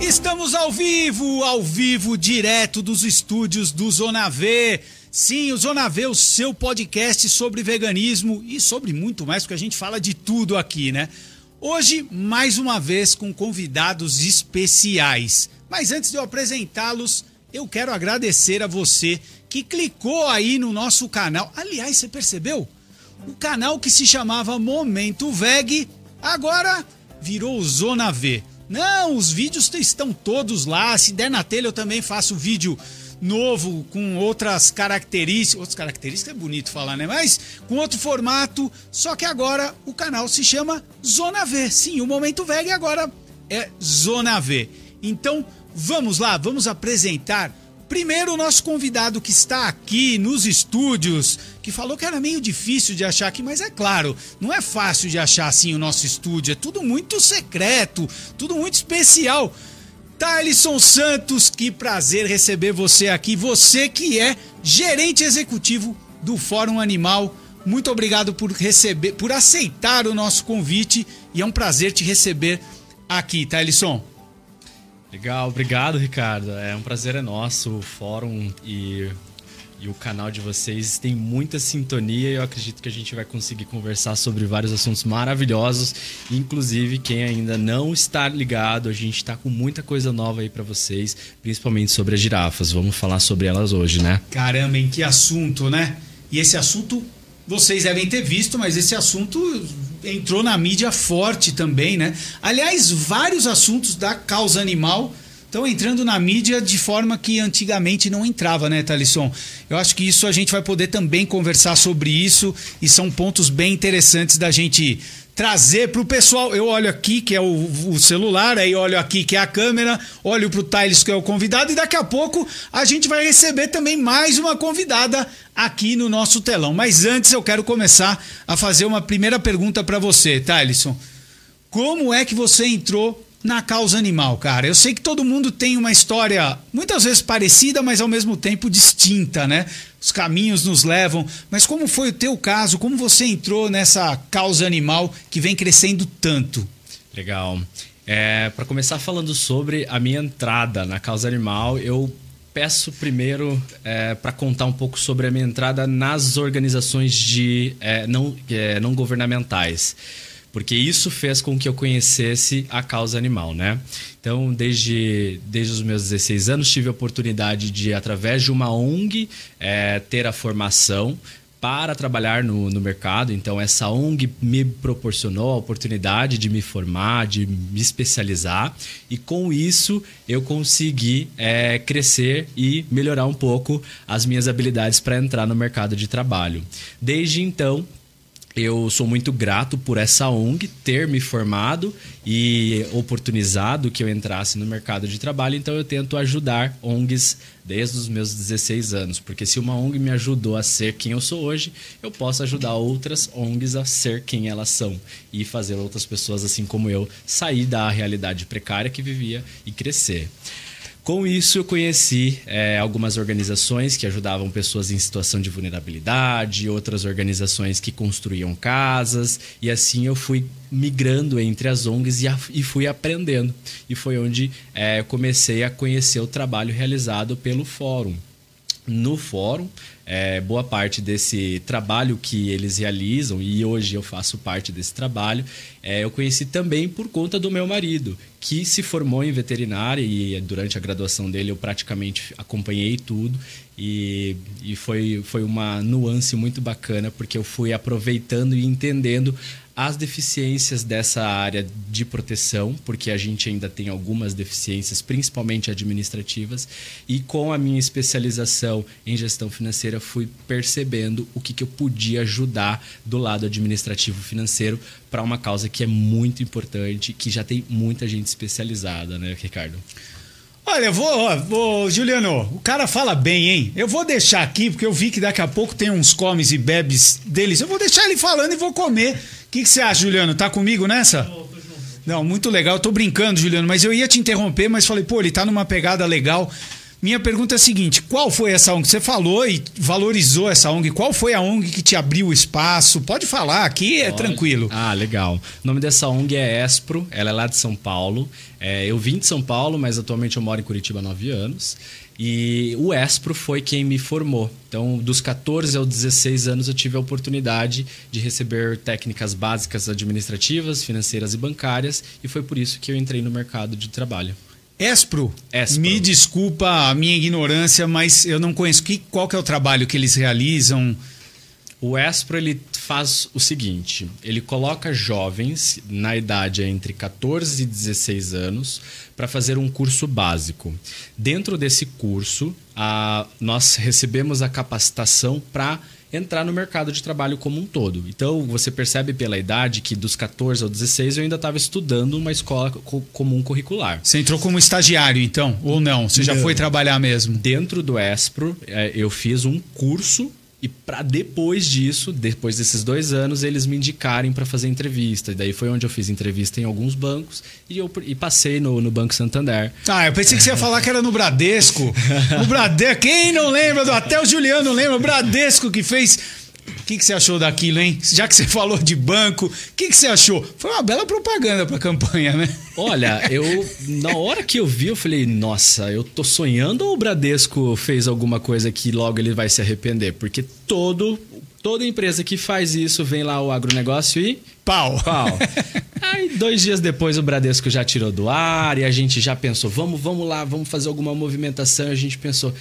Estamos ao vivo, ao vivo, direto dos estúdios do Zona V. Sim, o Zona V, o seu podcast sobre veganismo e sobre muito mais, porque a gente fala de tudo aqui, né? Hoje, mais uma vez, com convidados especiais. Mas antes de eu apresentá-los, eu quero agradecer a você que clicou aí no nosso canal. Aliás, você percebeu? O canal que se chamava Momento Veg agora virou Zona V. Não, os vídeos estão todos lá. Se der na telha, eu também faço vídeo novo com outras características. Outras características é bonito falar, né? Mas com outro formato. Só que agora o canal se chama Zona V. Sim, o Momento Veg agora é Zona V. Então vamos lá, vamos apresentar Primeiro, o nosso convidado que está aqui nos estúdios, que falou que era meio difícil de achar aqui, mas é claro, não é fácil de achar assim o nosso estúdio, é tudo muito secreto, tudo muito especial. Thaleson Santos, que prazer receber você aqui, você que é gerente executivo do Fórum Animal. Muito obrigado por receber, por aceitar o nosso convite e é um prazer te receber aqui, Thaleson. Legal, obrigado, Ricardo. É um prazer é nosso. O fórum e, e o canal de vocês tem muita sintonia e eu acredito que a gente vai conseguir conversar sobre vários assuntos maravilhosos. Inclusive, quem ainda não está ligado, a gente está com muita coisa nova aí para vocês, principalmente sobre as girafas. Vamos falar sobre elas hoje, né? Caramba, em que assunto, né? E esse assunto vocês devem ter visto, mas esse assunto entrou na mídia forte também, né? Aliás, vários assuntos da causa animal estão entrando na mídia de forma que antigamente não entrava, né, Thalisson? Eu acho que isso a gente vai poder também conversar sobre isso e são pontos bem interessantes da gente trazer para o pessoal. Eu olho aqui, que é o, o, celular, aí olho aqui, que é a câmera, olho para o Thales, que é o convidado, e daqui a pouco a gente vai receber também mais uma convidada aqui no nosso telão. Mas antes eu quero começar a fazer uma primeira pergunta para você, Thaleson. Como é que você entrou na causa animal, cara. Eu sei que todo mundo tem uma história muitas vezes parecida, mas ao mesmo tempo distinta, né? Os caminhos nos levam. Mas como foi o teu caso? Como você entrou nessa causa animal que vem crescendo tanto? Legal. É, Para começar falando sobre a minha entrada na causa animal, eu peço primeiro é, para contar um pouco sobre a minha entrada nas organizações de é, não, é, não governamentais porque isso fez com que eu conhecesse a causa animal, né? Então, desde, desde os meus 16 anos, tive a oportunidade de, através de uma ONG, é, ter a formação para trabalhar no, no mercado. Então, essa ONG me proporcionou a oportunidade de me formar, de me especializar, e com isso eu consegui é, crescer e melhorar um pouco as minhas habilidades para entrar no mercado de trabalho. Desde então, eu sou muito grato por essa ONG ter me formado e oportunizado que eu entrasse no mercado de trabalho, então eu tento ajudar ONGs desde os meus 16 anos, porque se uma ONG me ajudou a ser quem eu sou hoje, eu posso ajudar outras ONGs a ser quem elas são e fazer outras pessoas assim como eu sair da realidade precária que vivia e crescer. Com isso, eu conheci é, algumas organizações que ajudavam pessoas em situação de vulnerabilidade, outras organizações que construíam casas, e assim eu fui migrando entre as ONGs e, a, e fui aprendendo. E foi onde é, comecei a conhecer o trabalho realizado pelo Fórum. No Fórum, é, boa parte desse trabalho que eles realizam, e hoje eu faço parte desse trabalho, é, eu conheci também por conta do meu marido, que se formou em veterinária e durante a graduação dele eu praticamente acompanhei tudo. E, e foi, foi uma nuance muito bacana, porque eu fui aproveitando e entendendo as deficiências dessa área de proteção, porque a gente ainda tem algumas deficiências, principalmente administrativas, e com a minha especialização em gestão financeira, fui percebendo o que, que eu podia ajudar do lado administrativo financeiro para uma causa que é muito importante, que já tem muita gente especializada, né, Ricardo? Olha, vou, vou, Juliano, o cara fala bem, hein? Eu vou deixar aqui, porque eu vi que daqui a pouco tem uns comes e bebes deles. Eu vou deixar ele falando e vou comer que, que você acha, Juliano? Tá comigo nessa? Não, muito legal. Eu tô brincando, Juliano, mas eu ia te interromper, mas falei, pô, ele tá numa pegada legal. Minha pergunta é a seguinte: qual foi essa ONG? Você falou e valorizou essa ONG. Qual foi a ONG que te abriu o espaço? Pode falar, aqui é tranquilo. Ah, legal. O nome dessa ONG é Espro, ela é lá de São Paulo. É, eu vim de São Paulo, mas atualmente eu moro em Curitiba há nove anos. E o Espro foi quem me formou. Então, dos 14 aos 16 anos, eu tive a oportunidade de receber técnicas básicas administrativas, financeiras e bancárias, e foi por isso que eu entrei no mercado de trabalho. Espro, Espro. me desculpa a minha ignorância, mas eu não conheço. Que, qual que é o trabalho que eles realizam? O Espro ele faz o seguinte: ele coloca jovens na idade entre 14 e 16 anos para fazer um curso básico. Dentro desse curso, a, nós recebemos a capacitação para entrar no mercado de trabalho como um todo. Então, você percebe pela idade que dos 14 aos 16 eu ainda estava estudando uma escola co comum curricular. Você entrou como estagiário, então? Ou não? Você já Não. foi trabalhar mesmo? Dentro do Espro, eh, eu fiz um curso e para depois disso, depois desses dois anos, eles me indicarem para fazer entrevista. E daí foi onde eu fiz entrevista em alguns bancos e eu e passei no, no Banco Santander. Ah, eu pensei que você ia falar que era no Bradesco. O Bradesco, quem não lembra? Até o Juliano lembra. O Bradesco que fez. O que, que você achou daquilo, hein? Já que você falou de banco, o que, que você achou? Foi uma bela propaganda pra campanha, né? Olha, eu na hora que eu vi, eu falei, nossa, eu tô sonhando ou o Bradesco fez alguma coisa que logo ele vai se arrepender? Porque todo toda empresa que faz isso vem lá o agronegócio e Pau. Pau. Aí, dois dias depois, o Bradesco já tirou do ar e a gente já pensou: vamos, vamos lá, vamos fazer alguma movimentação. E a gente pensou: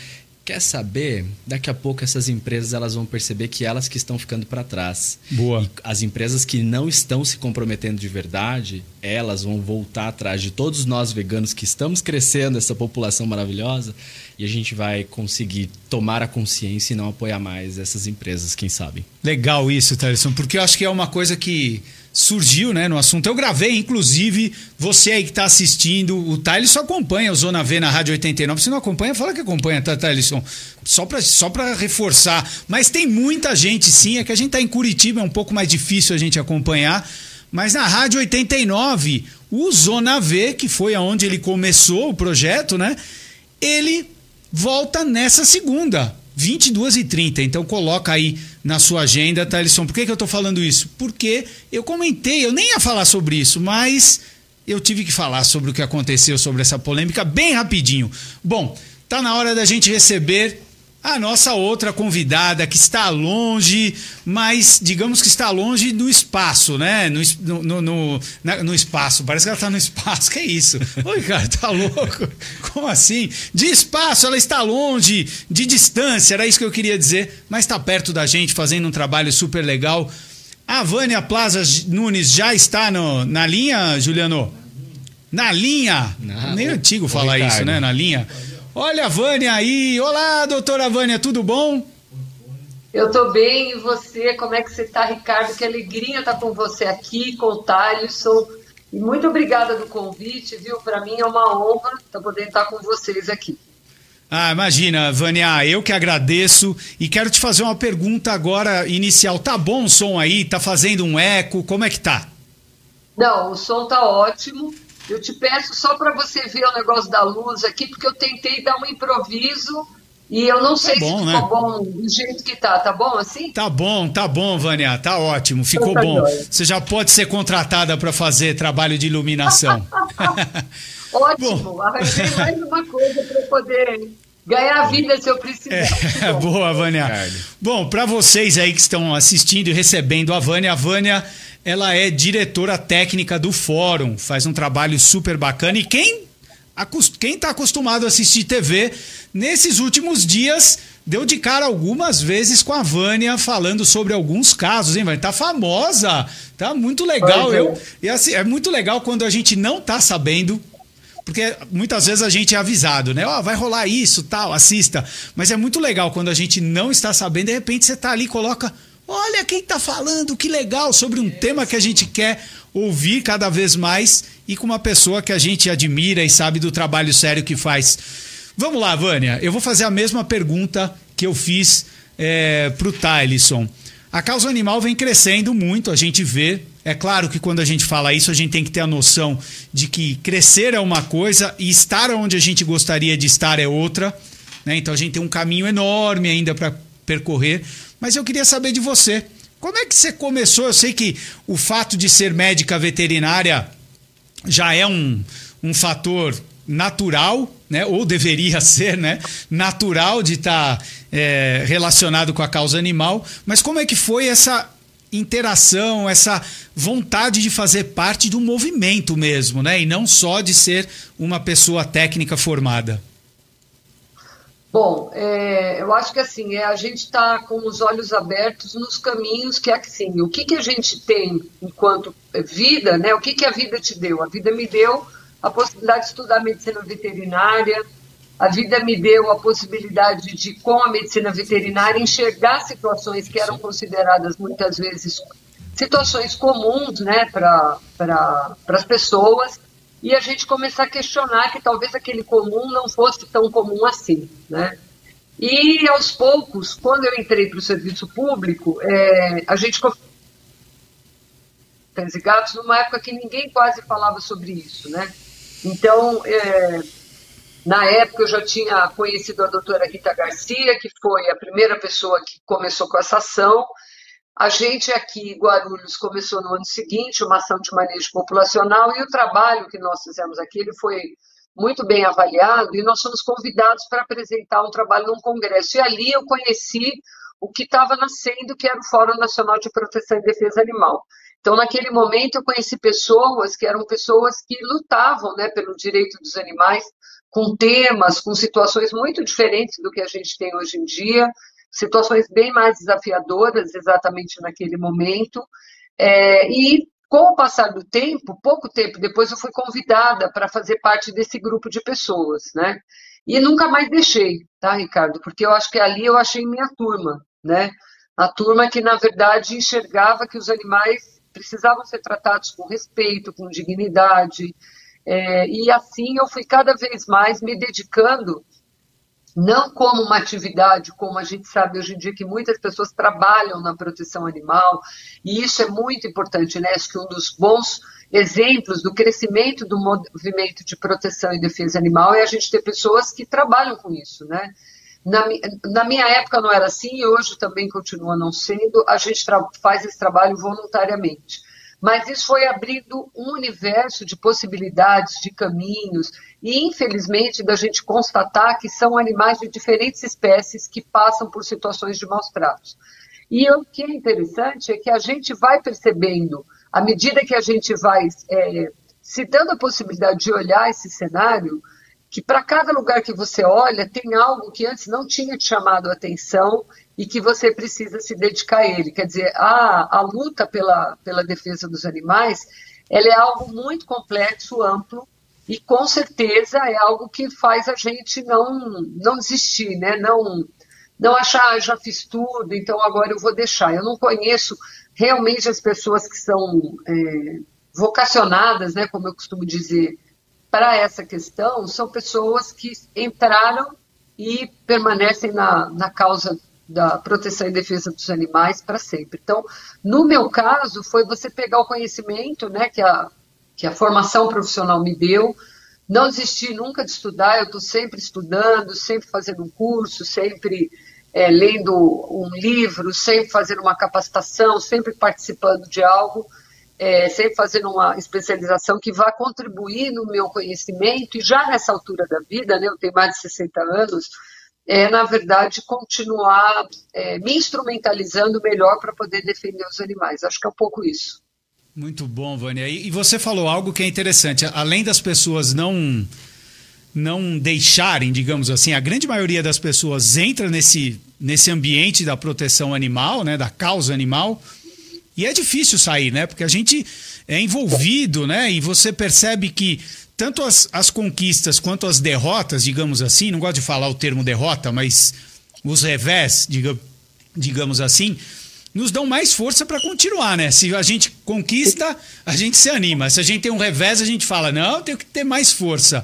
quer saber? Daqui a pouco essas empresas elas vão perceber que elas que estão ficando para trás. Boa. E as empresas que não estão se comprometendo de verdade, elas vão voltar atrás de todos nós veganos que estamos crescendo, essa população maravilhosa, e a gente vai conseguir tomar a consciência e não apoiar mais essas empresas, quem sabe. Legal isso, Thaleson, porque eu acho que é uma coisa que surgiu né, no assunto. Eu gravei, inclusive, você aí que está assistindo, o Thaleson acompanha o Zona V na Rádio 89. Se não acompanha, fala que acompanha, tá, Thaleson? Só para só reforçar. Mas tem muita gente, sim, é que a gente está em Curitiba, é um pouco mais difícil a gente acompanhar. Mas na Rádio 89, o Zona V, que foi aonde ele começou o projeto, né? Ele volta nessa segunda, 22 e 30 Então coloca aí na sua agenda, Thaleson. Por que, que eu tô falando isso? Porque eu comentei, eu nem ia falar sobre isso, mas eu tive que falar sobre o que aconteceu, sobre essa polêmica, bem rapidinho. Bom, tá na hora da gente receber a nossa outra convidada que está longe, mas digamos que está longe do espaço, né? No, no, no, na- no espaço, parece que ela está no espaço, que é isso? Oi, cara, tá louco? Como assim? De espaço, ela está longe, de distância, era isso que eu queria dizer, mas está perto da gente, fazendo um trabalho super legal. A Vânia Plaza Nunes já está no- na linha, Juliano? Na linha? Na- Nem Ô, antigo falar isso, né? Na linha. Olha a Vânia aí. Olá, doutora Vânia, tudo bom? Eu tô bem, e você? Como é que você tá, Ricardo? Que alegria estar com você aqui, com o Thaleson. E muito obrigada do convite, viu? Para mim é uma honra estar podendo estar com vocês aqui. Ah, imagina, Vânia, eu que agradeço e quero te fazer uma pergunta agora inicial. Tá bom o som aí? Tá fazendo um eco? Como é que tá? Não, o som tá ótimo. Eu te peço só para você ver o negócio da luz aqui, porque eu tentei dar um improviso e eu não sei bom, se né? ficou bom do jeito que tá. Tá bom assim? Tá bom, tá bom, Vânia, tá ótimo, ficou tá bom. jóia. Você já pode ser contratada para fazer trabalho de iluminação. Ótimo. Arranjei mais uma coisa para poder ganhar vida se eu precisar. É, bom. boa, Vânia. Bom, para vocês aí que estão assistindo e recebendo a Vânia, a Vânia, ela é diretora técnica do fórum, faz um trabalho super bacana e quem quem está acostumado a assistir TV nesses últimos dias deu de cara algumas vezes com a Vânia falando sobre alguns casos, hein, Vânia? Tá famosa, tá muito legal. É. Eu, e assim, é muito legal quando a gente não tá sabendo porque muitas vezes a gente é avisado, né? Ó, vai rolar isso, tal, assista. Mas é muito legal quando a gente não está sabendo, de repente você tá ali e coloca, olha quem tá falando, que legal, sobre um tema que a gente quer ouvir cada vez mais e com uma pessoa que a gente admira e sabe do trabalho sério que faz. Vamos lá, Vânia, eu vou fazer a mesma pergunta que eu fiz é, pro Tylisson. A causa animal vem crescendo muito, a gente vê. É claro que quando a gente fala isso, a gente tem que ter a noção de que crescer é uma coisa e estar onde a gente gostaria de estar é outra. né? Então a gente tem um caminho enorme ainda para percorrer. Mas eu queria saber de você. Como é que você começou? Eu sei que o fato de ser médica veterinária já é um, um fator natural, né? ou deveria ser né? natural de estar tá, é, relacionado com a causa animal. Mas como é que foi essa interação, essa vontade de fazer parte do movimento mesmo, né? E não só de ser uma pessoa técnica formada. Bom, é, eu acho que assim, é, a gente está com os olhos abertos nos caminhos que é assim, o que, que a gente tem enquanto vida, né? O que, que a vida te deu? A vida me deu a possibilidade de estudar medicina veterinária, a vida me deu a possibilidade de, com a medicina veterinária, enxergar situações que eram consideradas muitas vezes situações comuns né, para pra, as pessoas e a gente começar a questionar que talvez aquele comum não fosse tão comum assim. Né? E aos poucos, quando eu entrei para o serviço público, é, a gente cães e gatos numa época que ninguém quase falava sobre isso, né? Então, é, na época eu já tinha conhecido a doutora Rita Garcia, que foi a primeira pessoa que começou com essa ação. A gente aqui em Guarulhos começou no ano seguinte uma ação de manejo populacional e o trabalho que nós fizemos aqui ele foi muito bem avaliado e nós fomos convidados para apresentar um trabalho num congresso. E ali eu conheci o que estava nascendo, que era o Fórum Nacional de Proteção e Defesa Animal. Então, naquele momento, eu conheci pessoas que eram pessoas que lutavam né, pelo direito dos animais, com temas, com situações muito diferentes do que a gente tem hoje em dia, situações bem mais desafiadoras exatamente naquele momento. É, e com o passar do tempo, pouco tempo depois, eu fui convidada para fazer parte desse grupo de pessoas, né? E nunca mais deixei, tá, Ricardo? Porque eu acho que ali eu achei minha turma, né? A turma que, na verdade, enxergava que os animais precisavam ser tratados com respeito, com dignidade. É, e assim eu fui cada vez mais me dedicando, não como uma atividade, como a gente sabe hoje em dia que muitas pessoas trabalham na proteção animal, e isso é muito importante, né? Acho que um dos bons exemplos do crescimento do movimento de proteção e defesa animal é a gente ter pessoas que trabalham com isso, né? Na, na, minha época não era assim e hoje também continua não sendo. A gente faz esse trabalho voluntariamente. Mas isso foi abrindo um universo de possibilidades, de caminhos, e infelizmente da gente constatar que são animais de diferentes espécies que passam por situações de maus tratos. E o que é interessante é que a gente vai percebendo, à medida que a gente vai é, se dando a possibilidade de olhar esse cenário, que para cada lugar que você olha tem algo que antes não tinha te chamado a atenção e que você precisa se dedicar a ele. Quer dizer, a, a luta pela, pela defesa dos animais, ela é algo muito complexo, amplo, e com certeza é algo que faz a gente não, não desistir, né? não, não achar, ah, já fiz tudo, então agora eu vou deixar. Eu não conheço realmente as pessoas que são é, vocacionadas, né, como eu costumo dizer, para essa questão são pessoas que entraram e permanecem na, na causa da proteção e defesa dos animais para sempre. Então, no meu caso, foi você pegar o conhecimento né, que, a, que a formação profissional me deu, não desistir nunca de estudar, eu estou sempre estudando, sempre fazendo um curso, sempre é, lendo um livro, sempre fazendo uma capacitação, sempre participando de algo é, sempre fazendo uma especialização que vá contribuir no meu conhecimento, e já nessa altura da vida, né, eu tenho mais de 60 anos, é, na verdade, continuar é, me instrumentalizando melhor para poder defender os animais. Acho que é um pouco isso. Muito bom, Vânia. E você falou algo que é interessante. Além das pessoas não não deixarem, digamos assim, a grande maioria das pessoas entra nesse, nesse ambiente da proteção animal, né, da causa animal, e é difícil sair, né? Porque a gente é envolvido, né? E você percebe que tanto as, as conquistas quanto as derrotas, digamos assim, não gosto de falar o termo derrota, mas os revés, diga, digamos assim, nos dão mais força para continuar, né? Se a gente conquista, a gente se anima. Se a gente tem um revés, a gente fala, não, tenho que ter mais força.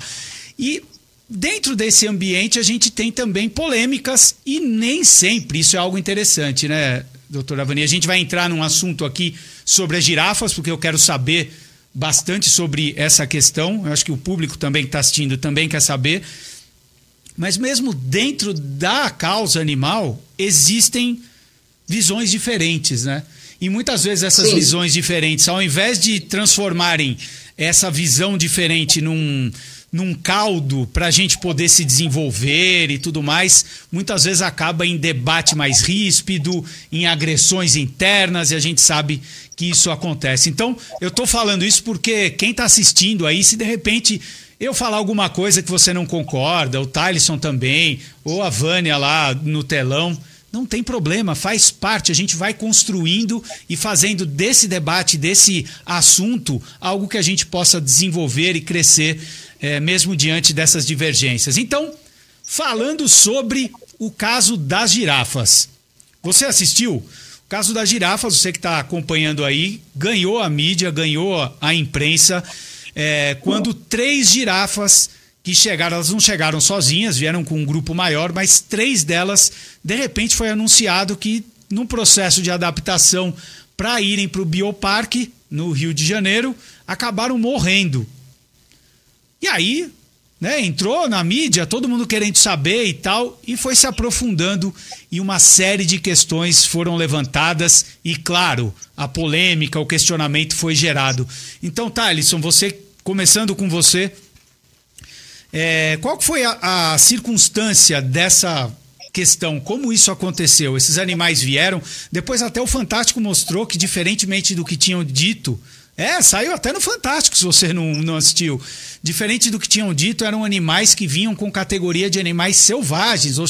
E dentro desse ambiente a gente tem também polêmicas e nem sempre isso é algo interessante, né, doutora Vani. A gente vai entrar num assunto aqui sobre as girafas, porque eu quero saber bastante sobre essa questão. Eu acho que o público também que está assistindo também quer saber. Mas mesmo dentro da causa animal, existem visões diferentes, né? E muitas vezes essas Sim. visões diferentes, ao invés de transformarem essa visão diferente num, num caldo para a gente poder se desenvolver e tudo mais, muitas vezes acaba em debate mais ríspido, em agressões internas, e a gente sabe que isso acontece. Então, eu estou falando isso porque quem está assistindo aí, se de repente eu falar alguma coisa que você não concorda, o Tyson também, ou a Vânia lá no telão, não tem problema, faz parte. A gente vai construindo e fazendo desse debate, desse assunto, algo que a gente possa desenvolver e crescer, é, mesmo diante dessas divergências. Então, falando sobre o caso das girafas. Você assistiu? O caso das girafas, você que está acompanhando aí, ganhou a mídia, ganhou a imprensa, é, quando três girafas que chegaram, elas não chegaram sozinhas, vieram com um grupo maior, mas três delas, de repente, foi anunciado que, num processo de adaptação para irem para o Bioparque, no Rio de Janeiro, acabaram morrendo. E aí, né, entrou na mídia, todo mundo querendo saber e tal, e foi se aprofundando e uma série de questões foram levantadas e, claro, a polêmica, o questionamento foi gerado. Então, Thalisson, você, começando com você, é, qual foi a, a circunstância dessa questão, como isso aconteceu? Esses animais vieram, depois até o Fantástico mostrou que, diferentemente do que tinham dito, é, saiu até no Fantástico, se você não, não assistiu. Diferente do que tinham dito, eram animais que vinham com categoria de animais selvagens, ou,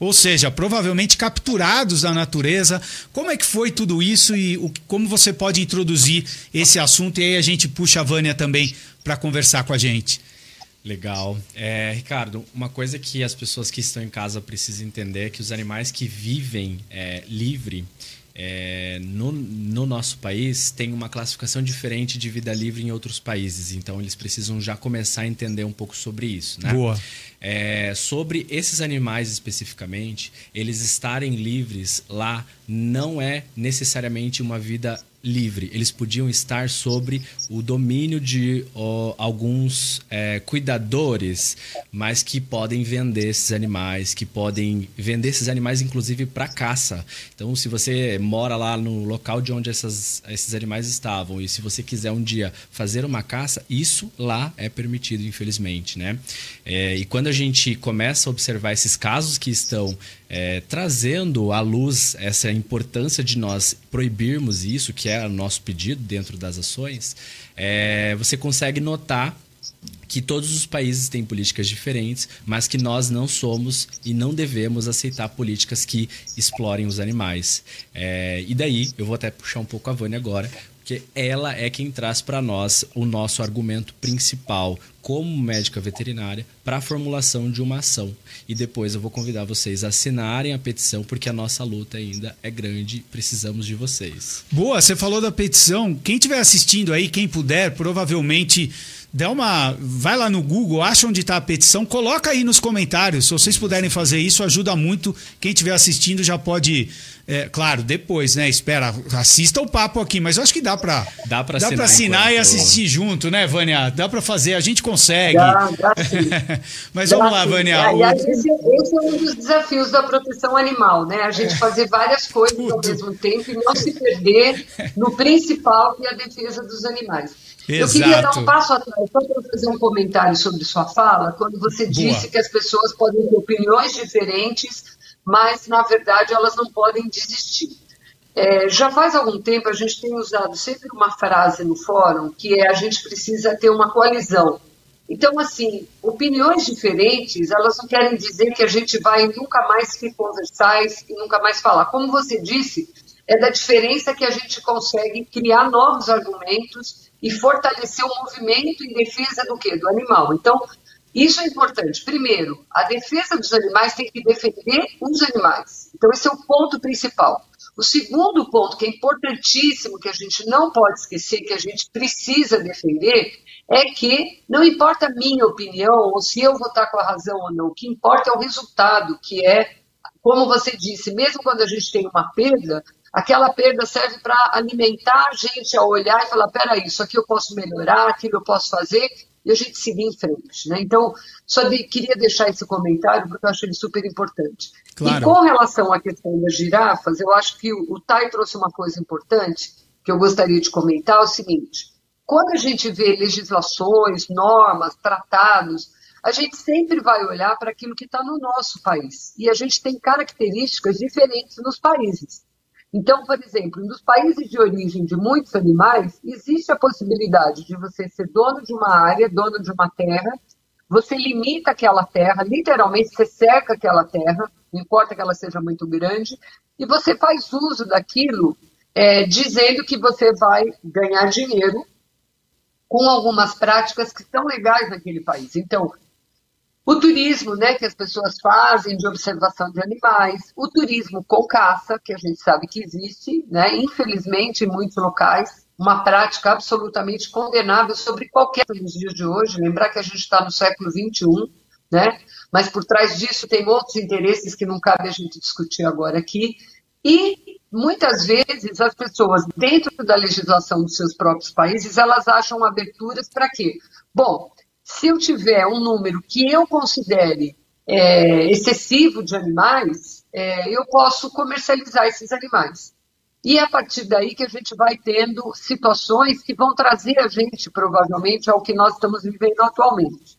ou seja, provavelmente capturados da natureza. Como é que foi tudo isso e o, como você pode introduzir esse assunto? E aí a gente puxa a Vânia também para conversar com a gente. Legal. É, Ricardo, uma coisa que as pessoas que estão em casa precisam entender é que os animais que vivem é, livre é, no, no, nosso país tem uma classificação diferente de vida livre em outros países, então eles precisam já começar a entender um pouco sobre isso. Né? Boa. É, sobre esses animais especificamente, eles estarem livres lá não é necessariamente uma vida livre. Eles podiam estar sobre o domínio de ó, alguns é, cuidadores, mas que podem vender esses animais, que podem vender esses animais inclusive para caça. Então, se você mora lá no local de onde essas, esses animais estavam e se você quiser um dia fazer uma caça, isso lá é permitido, infelizmente, né? É, e quando a gente começa a observar esses casos que estão é, trazendo à luz essa importância de nós proibirmos isso, que é o nosso pedido dentro das ações, é, você consegue notar que todos os países têm políticas diferentes, mas que nós não somos e não devemos aceitar políticas que explorem os animais. É, e daí, eu vou até puxar um pouco a Vânia agora, porque ela é quem traz para nós o nosso argumento principal como médica veterinária para a formulação de uma ação. E depois eu vou convidar vocês a assinarem a petição, porque a nossa luta ainda é grande, precisamos de vocês. Boa, você falou da petição. Quem estiver assistindo aí, quem puder, provavelmente dá uma. Vai lá no Google, acha onde está a petição, coloca aí nos comentários. Se vocês puderem fazer isso, ajuda muito. Quem estiver assistindo já pode. É, claro, depois, né? Espera, assista o papo aqui, mas eu acho que dá para dá para assinar, assinar e assistir junto, né, Vânia? Dá para fazer, a gente consegue. Dá, dá mas dá vamos lá, Vânia. Aliás, o... esse, esse, é um dos desafios da proteção animal, né? A gente fazer várias coisas Tudo. ao mesmo tempo e não se perder no principal, que é a defesa dos animais. Exato. Eu queria dar um passo atrás, só para fazer um comentário sobre sua fala, quando você Boa. disse que as pessoas podem ter opiniões diferentes, mas, na verdade, elas não podem desistir. É, já faz algum tempo a gente tem usado sempre uma frase no fórum que é a gente precisa ter uma coalizão. Então, assim, opiniões diferentes, elas não querem dizer que a gente vai nunca mais se conversar e nunca mais falar. Como você disse, é da diferença que a gente consegue criar novos argumentos e fortalecer o movimento em defesa do quê? Do animal. Então, isso é importante. Primeiro, a defesa dos animais tem que defender os animais. Então, esse é o ponto principal. O segundo ponto, que é importantíssimo, que a gente não pode esquecer, que a gente precisa defender, é que não importa a minha opinião, ou se eu vou estar com a razão ou não, o que importa é o resultado, que é, como você disse, mesmo quando a gente tem uma perda, aquela perda serve para alimentar a gente a olhar e falar: peraí, isso aqui eu posso melhorar, aquilo eu posso fazer, e a gente seguir em frente. Né? Então, só de, queria deixar esse comentário porque eu acho ele super importante. Claro. E com relação à questão das girafas, eu acho que o, o Tai trouxe uma coisa importante que eu gostaria de comentar, é o seguinte, quando a gente vê legislações, normas, tratados, a gente sempre vai olhar para aquilo que está no nosso país. E a gente tem características diferentes nos países. Então, por exemplo, nos países de origem de muitos animais, existe a possibilidade de você ser dono de uma área, dono de uma terra, você limita aquela terra, literalmente você cerca aquela terra, não importa que ela seja muito grande, e você faz uso daquilo é, dizendo que você vai ganhar dinheiro com algumas práticas que são legais naquele país. Então, o turismo, né, que as pessoas fazem de observação de animais, o turismo com caça, que a gente sabe que existe, né, infelizmente em muitos locais, uma prática absolutamente condenável sobre qualquer nos dias de hoje. Lembrar que a gente está no século XXI, né, mas por trás disso tem outros interesses que não cabe a gente discutir agora aqui. E muitas vezes as pessoas, dentro da legislação dos seus próprios países, elas acham aberturas para quê? Bom, se eu tiver um número que eu considere é, excessivo de animais, é, eu posso comercializar esses animais. E é a partir daí que a gente vai tendo situações que vão trazer a gente, provavelmente, ao que nós estamos vivendo atualmente.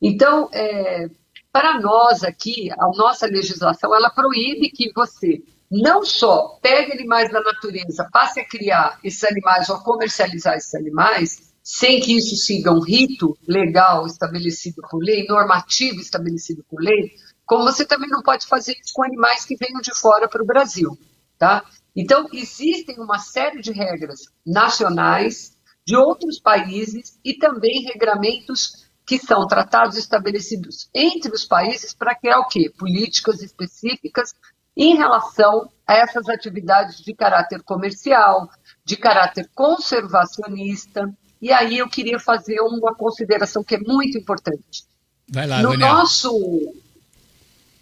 Então, é, para nós aqui, a nossa legislação, ela proíbe que você não só pegue animais da natureza, passe a criar esses animais ou comercializar esses animais, sem que isso siga um rito legal estabelecido por lei, normativo estabelecido por lei, como você também não pode fazer isso com animais que venham de fora para o Brasil, tá? Então, existem uma série de regras nacionais de outros países e também regramentos que são tratados estabelecidos entre os países para criar o quê? Políticas específicas em relação a essas atividades de caráter comercial, de caráter conservacionista, e aí eu queria fazer uma consideração que é muito importante. Vai lá, No Daniel. nosso.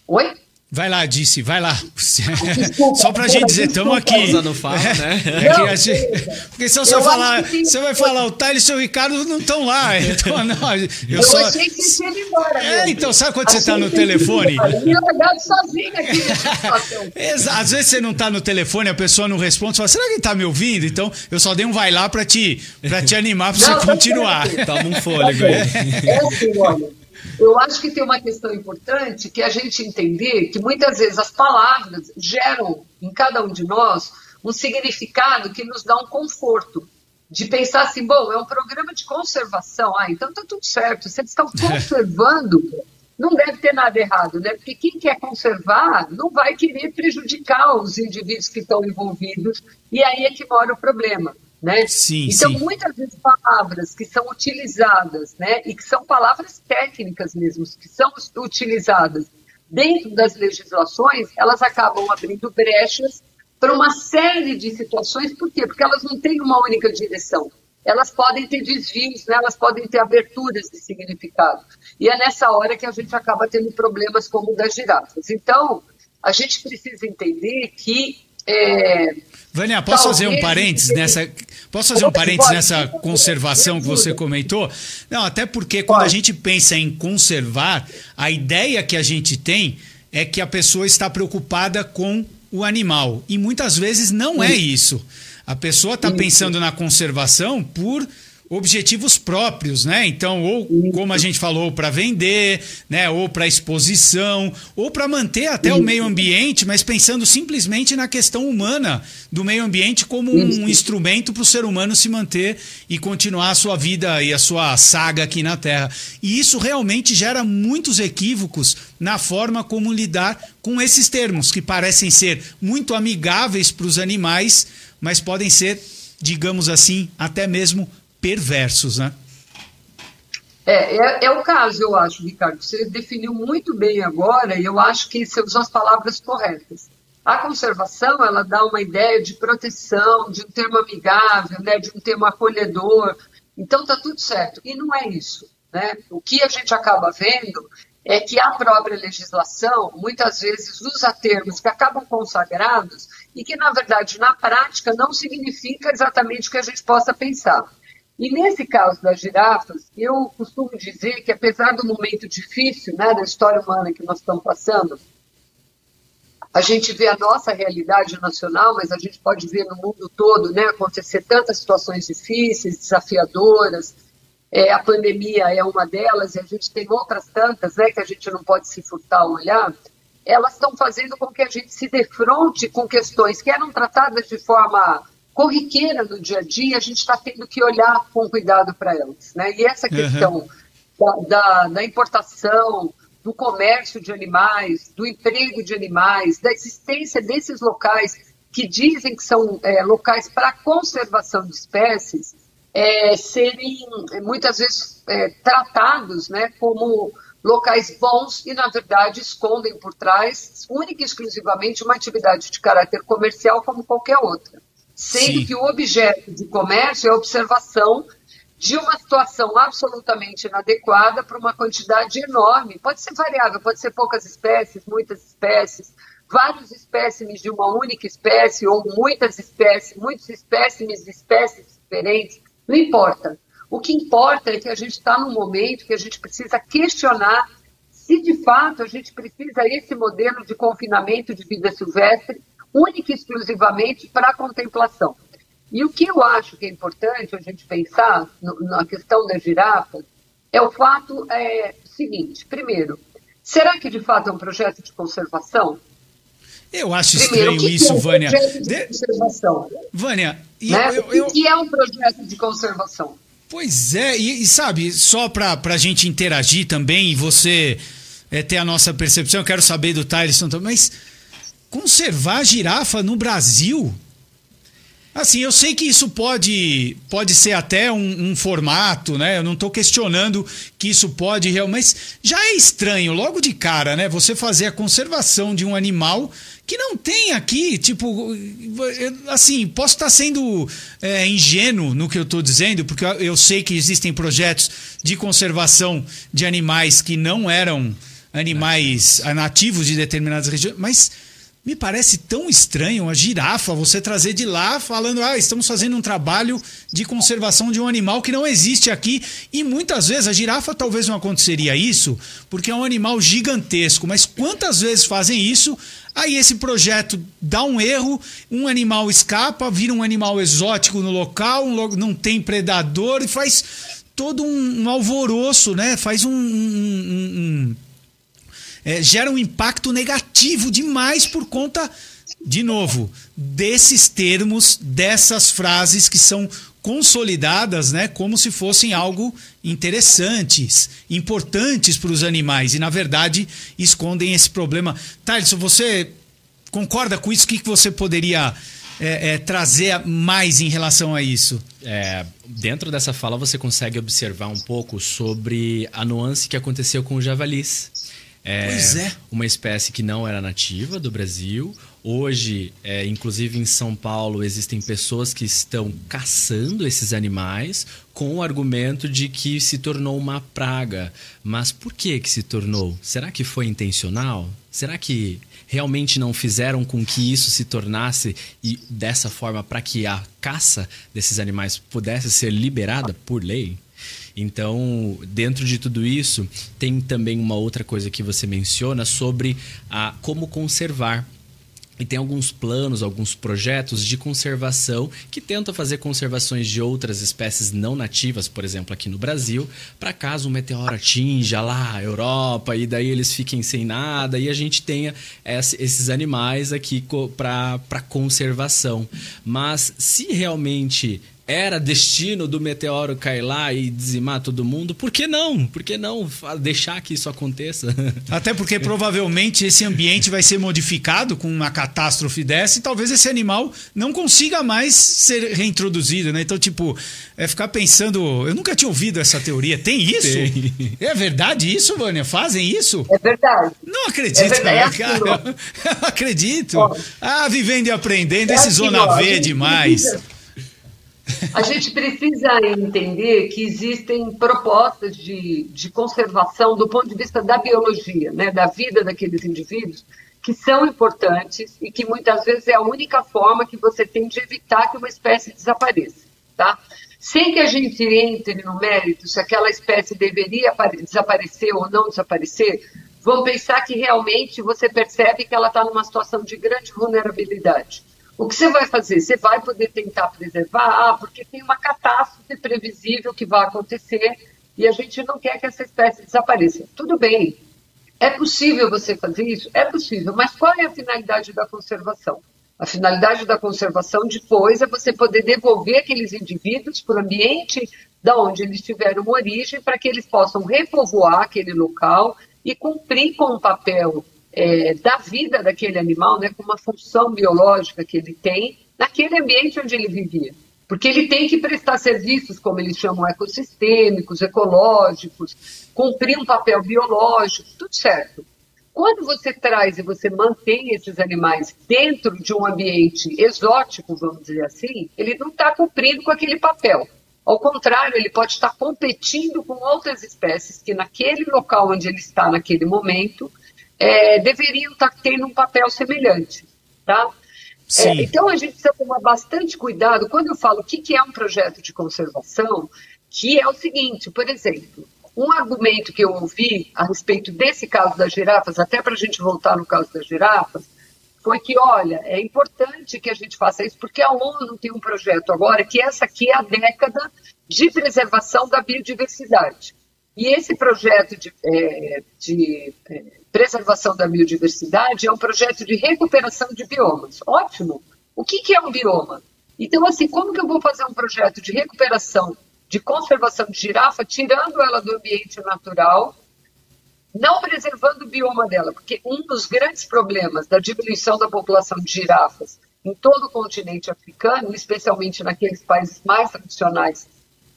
Oi? Vai lá, disse, vai lá. Desculpa, Só pra gente dizer, estamos aqui. Não fala, né? É que a gente, porque se você falar, você vai falar, o Thales e o Ricardo não estão lá. Então, não, eu, eu só... achei que você ia embora. É, mesmo. então, sabe quando você está no telefone? Eu sozinho aqui situação. Às vezes você não está no telefone, a pessoa não responde, você fala, será que ele está me ouvindo? Então, eu só dei um vai lá para te, pra te animar, para você Não, tá continuar. Toma um fôlego aí. É assim, olha. Eu acho que tem uma questão importante que é a gente entender que muitas vezes as palavras geram em cada um de nós um significado que nos dá um conforto. De pensar assim, bom, é um programa de conservação, ah, então tá tudo certo. Se eles estão conservando, não deve ter nada errado, né? Porque quem quer conservar não vai querer prejudicar os indivíduos que estão envolvidos, e aí é que mora o problema. Né? Sim, então, sim. muitas vezes palavras que são utilizadas, né, e que são palavras técnicas mesmo, que são utilizadas dentro das legislações, elas acabam abrindo brechas para uma série de situações. Por quê? Porque elas não têm uma única direção. Elas podem ter desvios, né? elas podem ter aberturas de significado. E é nessa hora que a gente acaba tendo problemas como o das girafas. Então, a gente precisa entender que é, Vânia, posso Talvez fazer um parênteses nessa. Posso fazer um parênteses nessa conservação que você comentou? Não, até porque quando a gente pensa em conservar, a ideia que a gente tem é que a pessoa está preocupada com o animal. E muitas vezes não é isso. A pessoa está pensando na conservação por objetivos próprios, né? Então, ou como a gente falou, para vender, né? Ou para exposição, ou para manter até o meio ambiente, mas pensando simplesmente na questão humana do meio ambiente como um instrumento para o ser humano se manter e continuar a sua vida e a sua saga aqui na Terra. E isso realmente gera muitos equívocos na forma como lidar com esses termos que parecem ser muito amigáveis para os animais, mas podem ser, digamos assim, até mesmo perversos, né? É, é, é o caso, eu acho, Ricardo. Você definiu muito bem agora e eu acho que você usou as palavras corretas. A conservação, ela dá uma ideia de proteção, de um termo amigável, né, de um termo acolhedor. Então, tá tudo certo. E não é isso. Né? O que a gente acaba vendo é que a própria legislação, muitas vezes, usa termos que acabam consagrados e que, na verdade, na prática, não significa exatamente o que a gente possa pensar. E nesse caso das girafas, eu costumo dizer que apesar do momento difícil né, da história humana que nós estamos passando, a gente vê a nossa realidade nacional, mas a gente pode ver no mundo todo né, acontecer tantas situações difíceis, desafiadoras. É, a pandemia é uma delas, e a gente tem outras tantas né, que a gente não pode se furtar a olhar. Elas estão fazendo com que a gente se defronte com questões que eram tratadas de forma corriqueira no dia a dia, a gente está tendo que olhar com cuidado para elas. Né? E essa questão uhum. da, da, da importação, do comércio de animais, do emprego de animais, da existência desses locais que dizem que são é, locais para conservação de espécies, é, serem é, muitas vezes é, tratados né, como locais bons e, na verdade, escondem por trás, única e exclusivamente, uma atividade de caráter comercial como qualquer outra. Sendo Sim. que o objeto de comércio é a observação de uma situação absolutamente inadequada para uma quantidade enorme. Pode ser variável, pode ser poucas espécies, muitas espécies, vários espécimes de uma única espécie ou muitas espécies, muitos espécimes de espécies diferentes, não importa. O que importa é que a gente está num momento que a gente precisa questionar se de fato a gente precisa esse modelo de confinamento de vida silvestre única e exclusivamente para a contemplação. E o que eu acho que é importante a gente pensar no, na questão da girafa é o fato é, seguinte: primeiro, será que de fato é um projeto de conservação? Eu acho Primeiro, estranho isso, é um Vânia. De... conservação? Vânia, né? eu, eu, o que é um projeto de conservação? Pois é, e, e sabe, só para a gente interagir também e você é, ter a nossa percepção, eu quero saber do Tyson também, mas conservar girafa no Brasil Assim, eu sei que isso pode, pode ser até um, um formato, né? Eu não estou questionando que isso pode realmente. Mas já é estranho, logo de cara, né? Você fazer a conservação de um animal que não tem aqui, tipo, assim, posso estar sendo é, ingênuo no que eu estou dizendo, porque eu sei que existem projetos de conservação de animais que não eram animais nativos de determinadas regiões, mas me parece tão estranho a girafa você trazer de lá falando, ah, estamos fazendo um trabalho de conservação de um animal que não existe aqui. E muitas vezes a girafa talvez não aconteceria isso, porque é um animal gigantesco. Mas quantas vezes fazem isso? Aí esse projeto dá um erro, um animal escapa, vira um animal exótico no local, não tem predador e faz todo um, um alvoroço, né? Faz um, um, um é, gera um impacto negativo demais por conta, de novo, desses termos, dessas frases que são consolidadas, né, como se fossem algo interessantes, importantes para os animais e na verdade escondem esse problema. Thales, você concorda com isso? O que, que você poderia é, é, trazer mais em relação a isso? É, dentro dessa fala você consegue observar um pouco sobre a nuance que aconteceu com os javalis. É, pois é. Uma espécie que não era nativa do Brasil. Hoje, é, inclusive em São Paulo, existem pessoas que estão caçando esses animais com o argumento de que se tornou uma praga. Mas por que, que se tornou? Será que foi intencional? Será que realmente não fizeram com que isso se tornasse e dessa forma para que a caça desses animais pudesse ser liberada por lei? Então, dentro de tudo isso, tem também uma outra coisa que você menciona sobre a como conservar e tem alguns planos, alguns projetos de conservação que tentam fazer conservações de outras espécies não nativas, por exemplo, aqui no Brasil, para caso um meteoro atinja lá a Europa e daí eles fiquem sem nada e a gente tenha esses animais aqui para conservação. Mas se realmente era destino do meteoro cair lá e dizimar todo mundo, por que não? Por que não deixar que isso aconteça? Até porque provavelmente esse ambiente vai ser modificado com uma catástrofe dessa e talvez esse animal não consiga mais ser reintroduzido, né? Então, tipo, é ficar pensando. Eu nunca tinha ouvido essa teoria. Tem isso? Tem. É verdade isso, Vânia? Fazem isso? É verdade. Não acredito, é verdade, cara. É Eu acredito. ah, vivendo e aprendendo, é esse assim, Zona ó, V é demais. A gente precisa entender que existem propostas de, de conservação do ponto de vista da biologia, né, da vida daqueles indivíduos, que são importantes e que muitas vezes é a única forma que você tem de evitar que uma espécie desapareça. Tá? sem que a gente entre no mérito se aquela espécie deveria desaparecer ou não desaparecer, vamos pensar que realmente você percebe que ela está numa situação de grande vulnerabilidade. O que você vai fazer? Você vai poder tentar preservar? Ah, porque tem uma catástrofe previsível que vai acontecer e a gente não quer que essa espécie desapareça. Tudo bem, é possível você fazer isso? É possível, mas qual é a finalidade da conservação? A finalidade da conservação depois é você poder devolver aqueles indivíduos para o ambiente da onde eles tiveram origem, para que eles possam repovoar aquele local e cumprir com o papel é, da vida daquele animal, né, com uma função biológica que ele tem naquele ambiente onde ele vivia. Porque ele tem que prestar serviços, como eles chamam, ecossistêmicos, ecológicos, cumprir um papel biológico, tudo certo. Quando você traz e você mantém esses animais dentro de um ambiente exótico, vamos dizer assim, ele não está cumprindo com aquele papel. Ao contrário, ele pode estar competindo com outras espécies que, naquele local onde ele está naquele momento, é, deveriam estar tendo um papel semelhante. Tá? É, então, a gente precisa tomar bastante cuidado quando eu falo o que, que é um projeto de conservação, que é o seguinte, por exemplo, um argumento que eu ouvi a respeito desse caso das girafas, até para a gente voltar no caso das girafas, foi que, olha, é importante que a gente faça isso, porque a ONU tem um projeto agora que essa aqui é a década de preservação da biodiversidade. E esse projeto de, é, de é, preservação da biodiversidade é um projeto de recuperação de biomas. Ótimo! O que, que é um bioma? Então, assim, como que eu vou fazer um projeto de recuperação de conservação de girafa, tirando ela do ambiente natural, não preservando o bioma dela, porque um dos grandes problemas da diminuição da população de girafas em todo o continente africano, especialmente naqueles países mais tradicionais,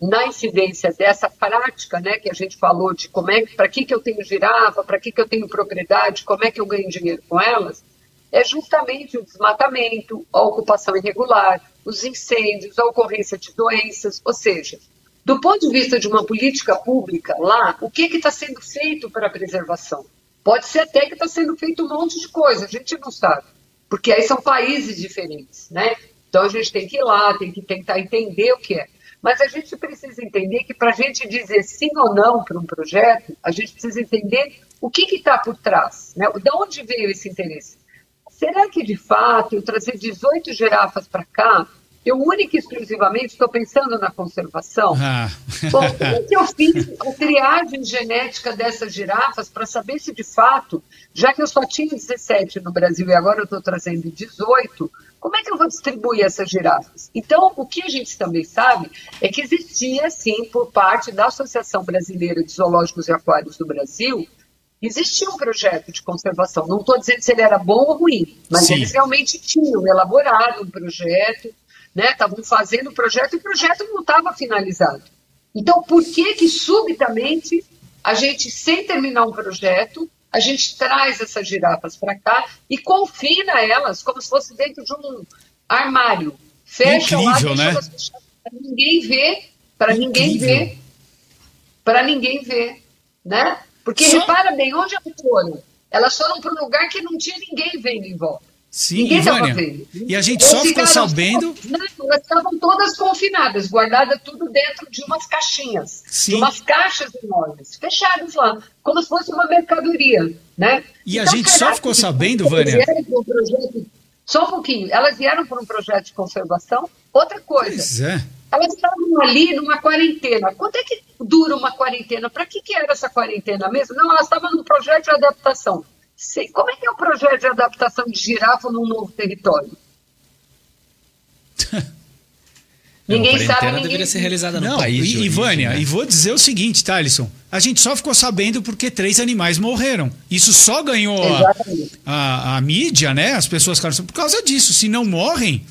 na incidência dessa prática, né, que a gente falou de como é, para que, que eu tenho girafa, para que, que eu tenho propriedade, como é que eu ganho dinheiro com elas, é justamente o desmatamento, a ocupação irregular, os incêndios, a ocorrência de doenças, ou seja, do ponto de vista de uma política pública lá, o que está sendo feito para a preservação? Pode ser até que está sendo feito um monte de coisa, a gente não sabe, porque aí são países diferentes, né? Então a gente tem que ir lá, tem que tentar entender o que é. Mas a gente precisa entender que para a gente dizer sim ou não para um projeto, a gente precisa entender o que está por trás, né? De onde veio esse interesse? Será que de fato eu trazer 18 girafas para cá eu única e exclusivamente estou pensando na conservação. Ah. Bom, o que eu fiz a triagem genética dessas girafas para saber se de fato, já que eu só tinha 17 no Brasil e agora eu estou trazendo 18, como é que eu vou distribuir essas girafas? Então, o que a gente também sabe é que existia, sim, por parte da Associação Brasileira de Zoológicos e Aquários do Brasil, existia um projeto de conservação. Não estou dizendo se ele era bom ou ruim, mas sim. eles realmente tinham elaborado um projeto né? Estavam fazendo o projeto e o projeto não estava finalizado. Então, por que que subitamente a gente, sem terminar um projeto, a gente traz essas girafas para cá e confina elas como se fosse dentro de um armário. Fecha Incrível, lá, né? para ninguém ver, para ninguém ver, para ninguém ver, né? Porque Só... repara bem, onde elas foram? Elas foram para um lugar que não tinha ninguém vendo em volta. Sim, Ninguém Ivânia, e a gente só ficou sabendo. Não, elas estavam todas confinadas, guardadas tudo dentro de umas caixinhas, Sim. de umas caixas enormes, fechadas lá, como se fosse uma mercadoria, né? E então, a gente só ficou sabendo, Vânia. Um projeto, só um pouquinho, elas vieram para um projeto de conservação. Outra coisa. Pois é. Elas estavam ali numa quarentena. Quanto é que dura uma quarentena? Para que, que era essa quarentena mesmo? Não, elas estavam num projeto de adaptação. Sei. Como é que é o projeto de adaptação de girafa num novo território? ninguém não, sabe. Ninguém... deveria ser realizada no não, país. E, Ivânia, né? e vou dizer o seguinte, Thaleson. A gente só ficou sabendo porque três animais morreram. Isso só ganhou a, a, a, mídia, né? As pessoas ficaram por causa disso. Se não morrem,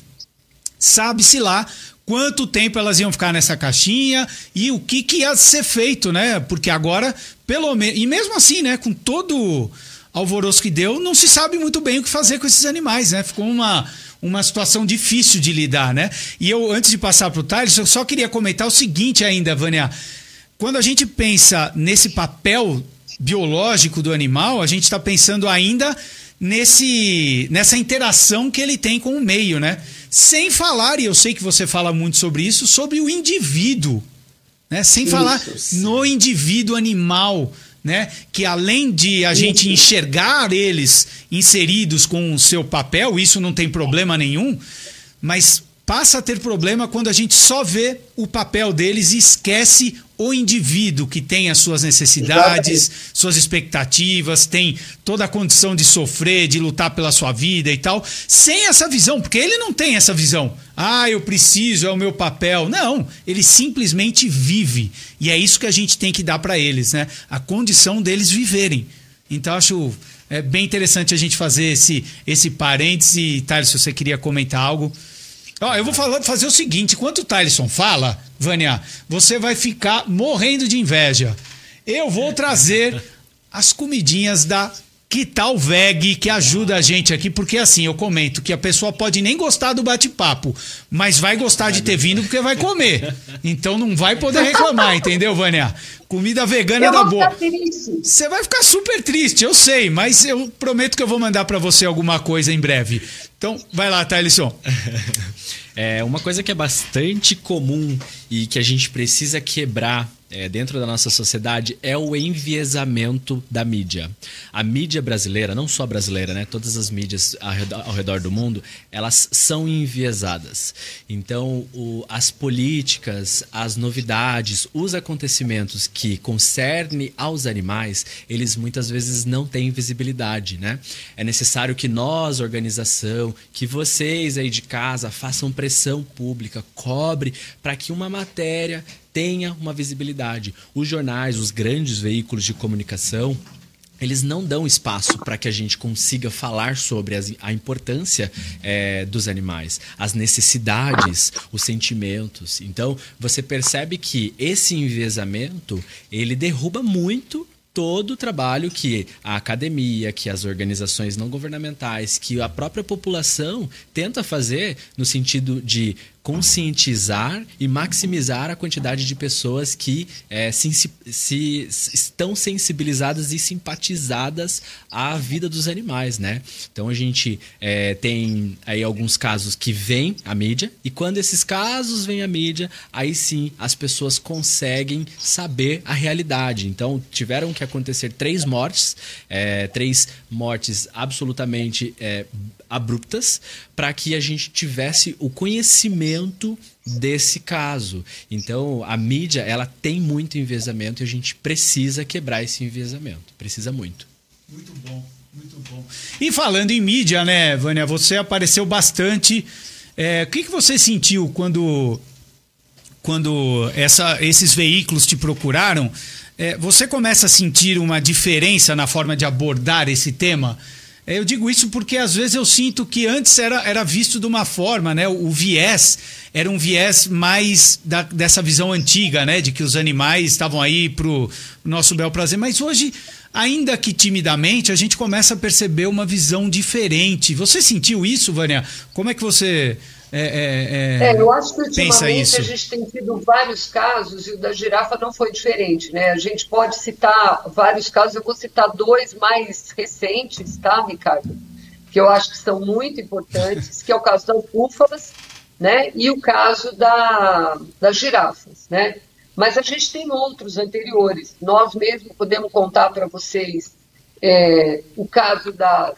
sabe-se lá quanto tempo elas iam ficar nessa caixinha e o que, que ia ser feito, né? Porque agora, pelo menos. E mesmo assim, né? Com todo alvoroço que deu, não se sabe muito bem o que fazer com esses animais, né? Ficou uma, uma situação difícil de lidar, né? E eu, antes de passar para o Thales, eu só queria comentar o seguinte ainda, Vânia. Quando a gente pensa nesse papel biológico do animal, a gente está pensando ainda nesse, nessa interação que ele tem com o meio, né? Sem falar, e eu sei que você fala muito sobre isso, sobre o indivíduo. Né? Sem isso, falar sim. no indivíduo animal. Né? Que além de a gente enxergar eles inseridos com o seu papel, isso não tem problema nenhum, mas passa a ter problema quando a gente só vê o papel deles e esquece o indivíduo que tem as suas necessidades, Exatamente. suas expectativas, tem toda a condição de sofrer, de lutar pela sua vida e tal, sem essa visão, porque ele não tem essa visão. Ah, eu preciso, é o meu papel. Não, ele simplesmente vive. E é isso que a gente tem que dar para eles, né? A condição deles viverem. Então acho é bem interessante a gente fazer esse esse parêntese, Thales, se você queria comentar algo. Ó, eu vou falar, fazer o seguinte: enquanto o Tyson fala, Vânia, você vai ficar morrendo de inveja. Eu vou trazer as comidinhas da que tal VEG que ajuda a gente aqui, porque assim, eu comento que a pessoa pode nem gostar do bate-papo, mas vai gostar de ter vindo porque vai comer. Então não vai poder reclamar, entendeu, Vânia? Comida vegana eu da boa. Você vai ficar super triste, eu sei, mas eu prometo que eu vou mandar para você alguma coisa em breve. Então, vai lá, Thaleson. É uma coisa que é bastante comum e que a gente precisa quebrar é, dentro da nossa sociedade é o enviesamento da mídia. A mídia brasileira, não só brasileira, né? Todas as mídias ao redor, ao redor do mundo, elas são enviesadas. Então, o, as políticas, as novidades, os acontecimentos que concernem aos animais, eles muitas vezes não têm visibilidade, né? É necessário que nós, organização, que vocês aí de casa façam pressão pública, cobre para que uma matéria tenha uma visibilidade. Os jornais, os grandes veículos de comunicação, eles não dão espaço para que a gente consiga falar sobre as, a importância é, dos animais, as necessidades, os sentimentos. Então, você percebe que esse enviesamento ele derruba muito todo o trabalho que a academia, que as organizações não governamentais, que a própria população tenta fazer no sentido de conscientizar e maximizar a quantidade de pessoas que é, se, se, estão sensibilizadas e simpatizadas à vida dos animais, né? Então a gente é, tem aí alguns casos que vem a mídia e quando esses casos vêm à mídia, aí sim as pessoas conseguem saber a realidade. Então tiveram que acontecer três mortes, é, três mortes absolutamente é, abruptas para que a gente tivesse o conhecimento desse caso. Então, a mídia, ela tem muito envezamento e a gente precisa quebrar esse envezamento. Precisa muito. Muito bom, muito bom. E falando em mídia, né, Vânia, você apareceu bastante. É, o que, que você sentiu quando, quando essa, esses veículos te procuraram? É, você começa a sentir uma diferença na forma de abordar esse tema? É, eu digo isso porque às vezes eu sinto que antes era, era visto de uma forma, né? O, o viés era um viés mais da, dessa visão antiga, né? De que os animais estavam aí pro nosso bel prazer. Mas hoje, ainda que timidamente, a gente começa a perceber uma visão diferente. Você sentiu isso, Vânia? Como é que você é, é, é, é, eu acho que ultimamente a gente tem tido vários casos e o da girafa não foi diferente, né? A gente pode citar vários casos, eu vou citar dois mais recentes, tá, Ricardo? Que eu acho que são muito importantes, que é o caso das búfalas, né? E o caso da, das girafas, né? Mas a gente tem outros anteriores. Nós mesmos podemos contar para vocês é, o caso das,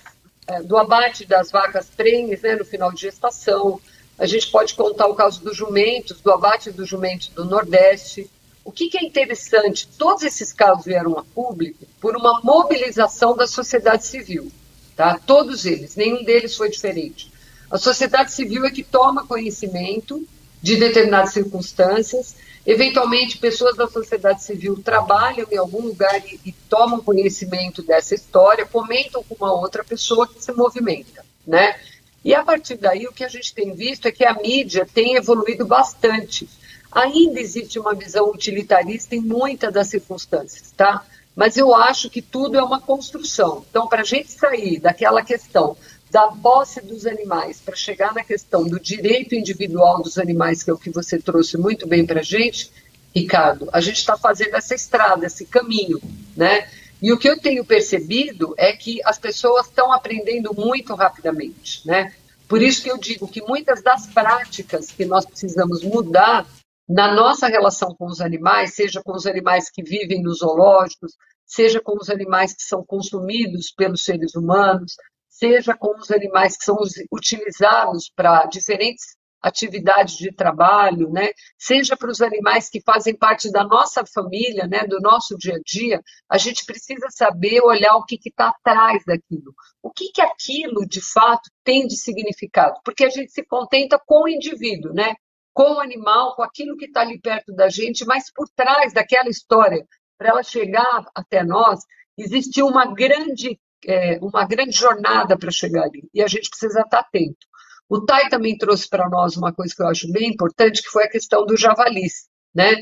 é, do abate das vacas prenhes né, no final de gestação, a gente pode contar o caso dos jumentos, do abate dos jumentos do Nordeste. O que, que é interessante, todos esses casos vieram a público por uma mobilização da sociedade civil. Tá? Todos eles, nenhum deles foi diferente. A sociedade civil é que toma conhecimento de determinadas circunstâncias. Eventualmente, pessoas da sociedade civil trabalham em algum lugar e, e, tomam conhecimento dessa história, comentam com uma outra pessoa que se movimenta. Né? E a partir daí, o que a gente tem visto é que a mídia tem evoluído bastante. Ainda existe uma visão utilitarista em muitas das circunstâncias, tá? Mas eu acho que tudo é uma construção. Então, para a gente sair daquela questão da posse dos animais, para chegar na questão do direito individual dos animais, que é o que você trouxe muito bem para a gente, Ricardo, a gente está fazendo essa estrada, esse caminho, né? E o que eu tenho percebido é que as pessoas estão aprendendo muito rapidamente, né? Por isso que eu digo que muitas das práticas que nós precisamos mudar na nossa relação com os animais, seja com os animais que vivem nos zoológicos, seja com os animais que são consumidos pelos seres humanos, seja com os animais que são utilizados para diferentes atividades de trabalho, né? seja para os animais que fazem parte da nossa família, né? do nosso dia a dia, a gente precisa saber olhar o que está atrás daquilo. O que, que aquilo, de fato, tem de significado? Porque a gente se contenta com o indivíduo, né? com o animal, com aquilo que está ali perto da gente, mas por trás daquela história, para ela chegar até nós, existiu uma grande, é, uma grande jornada para chegar ali, e a gente precisa estar tá atento. O Tai também trouxe para nós uma coisa que eu acho bem importante, que foi a questão do javalis, né?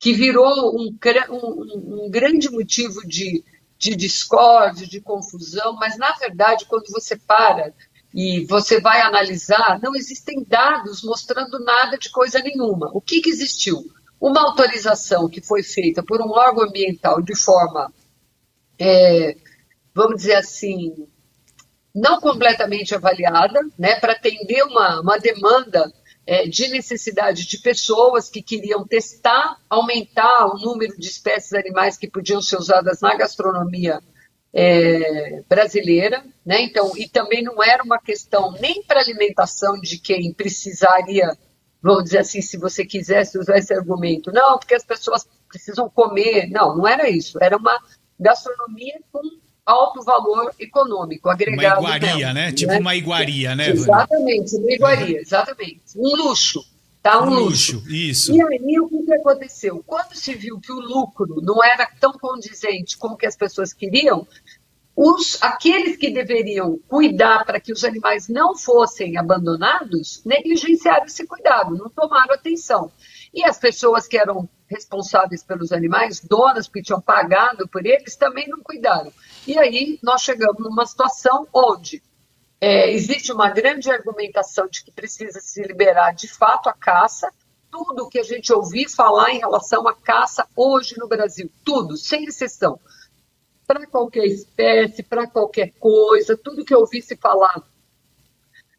que virou um, um, um grande motivo de, de discórdia, de confusão, mas, na verdade, quando você para e você vai analisar, não existem dados mostrando nada de coisa nenhuma. O que, que existiu? Uma autorização que foi feita por um órgão ambiental de forma, é, vamos dizer assim, não completamente avaliada, né, para atender uma, uma demanda é, de necessidade de pessoas que queriam testar, aumentar o número de espécies animais que podiam ser usadas na gastronomia é, brasileira, né? Então, e também não era uma questão nem para alimentação de quem precisaria, vamos dizer assim, se você quisesse usar esse argumento, não, porque as pessoas precisam comer, não, não era isso, era uma gastronomia com alto valor econômico agregado. Uma iguaria, né? Tipo né? uma iguaria, né? Exatamente, uma iguaria, exatamente. Um luxo. Tá um, um luxo. luxo. Isso. E aí o que aconteceu? Quando se viu que o lucro não era tão condizente com o que as pessoas queriam, os, aqueles que deveriam cuidar para que os animais não fossem abandonados negligenciaram esse cuidado, não tomaram atenção. E as pessoas que eram responsáveis pelos animais, donas que tinham pagado por eles, também não cuidaram. E aí nós chegamos numa situação onde é, existe uma grande argumentação de que precisa se liberar de fato a caça, tudo que a gente ouviu falar em relação à caça hoje no Brasil, tudo, sem exceção para qualquer espécie, para qualquer coisa, tudo que eu ouvisse falar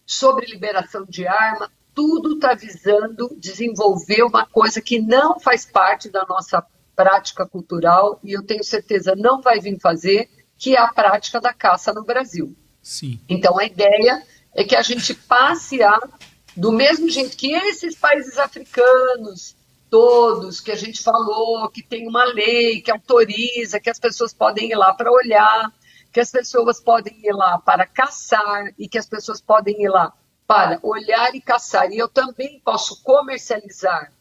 sobre liberação de arma, tudo está visando desenvolver uma coisa que não faz parte da nossa prática cultural e eu tenho certeza não vai vir fazer, que é a prática da caça no Brasil. Sim. Então a ideia é que a gente passe a, do mesmo jeito que esses países africanos, todos que a gente falou, que tem uma lei que autoriza, que as pessoas podem ir lá para olhar, que as pessoas podem ir lá para caçar e que as pessoas podem ir lá para olhar e caçar. E eu também posso comercializar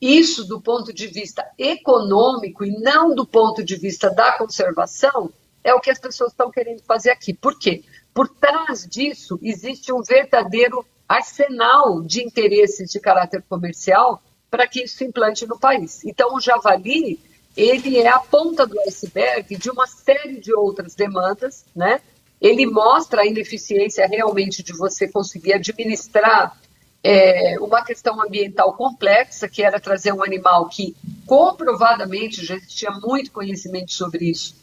isso do ponto de vista econômico e não do ponto de vista da conservação, é o que as pessoas estão querendo fazer aqui. Por quê? Por trás disso existe um verdadeiro arsenal de interesses de caráter comercial para que isso se implante no país. Então, o javali, ele é a ponta do iceberg de uma série de outras demandas, né? Ele mostra a ineficiência realmente de você conseguir administrar é, uma questão ambiental complexa, que era trazer um animal que comprovadamente já existia muito conhecimento sobre isso,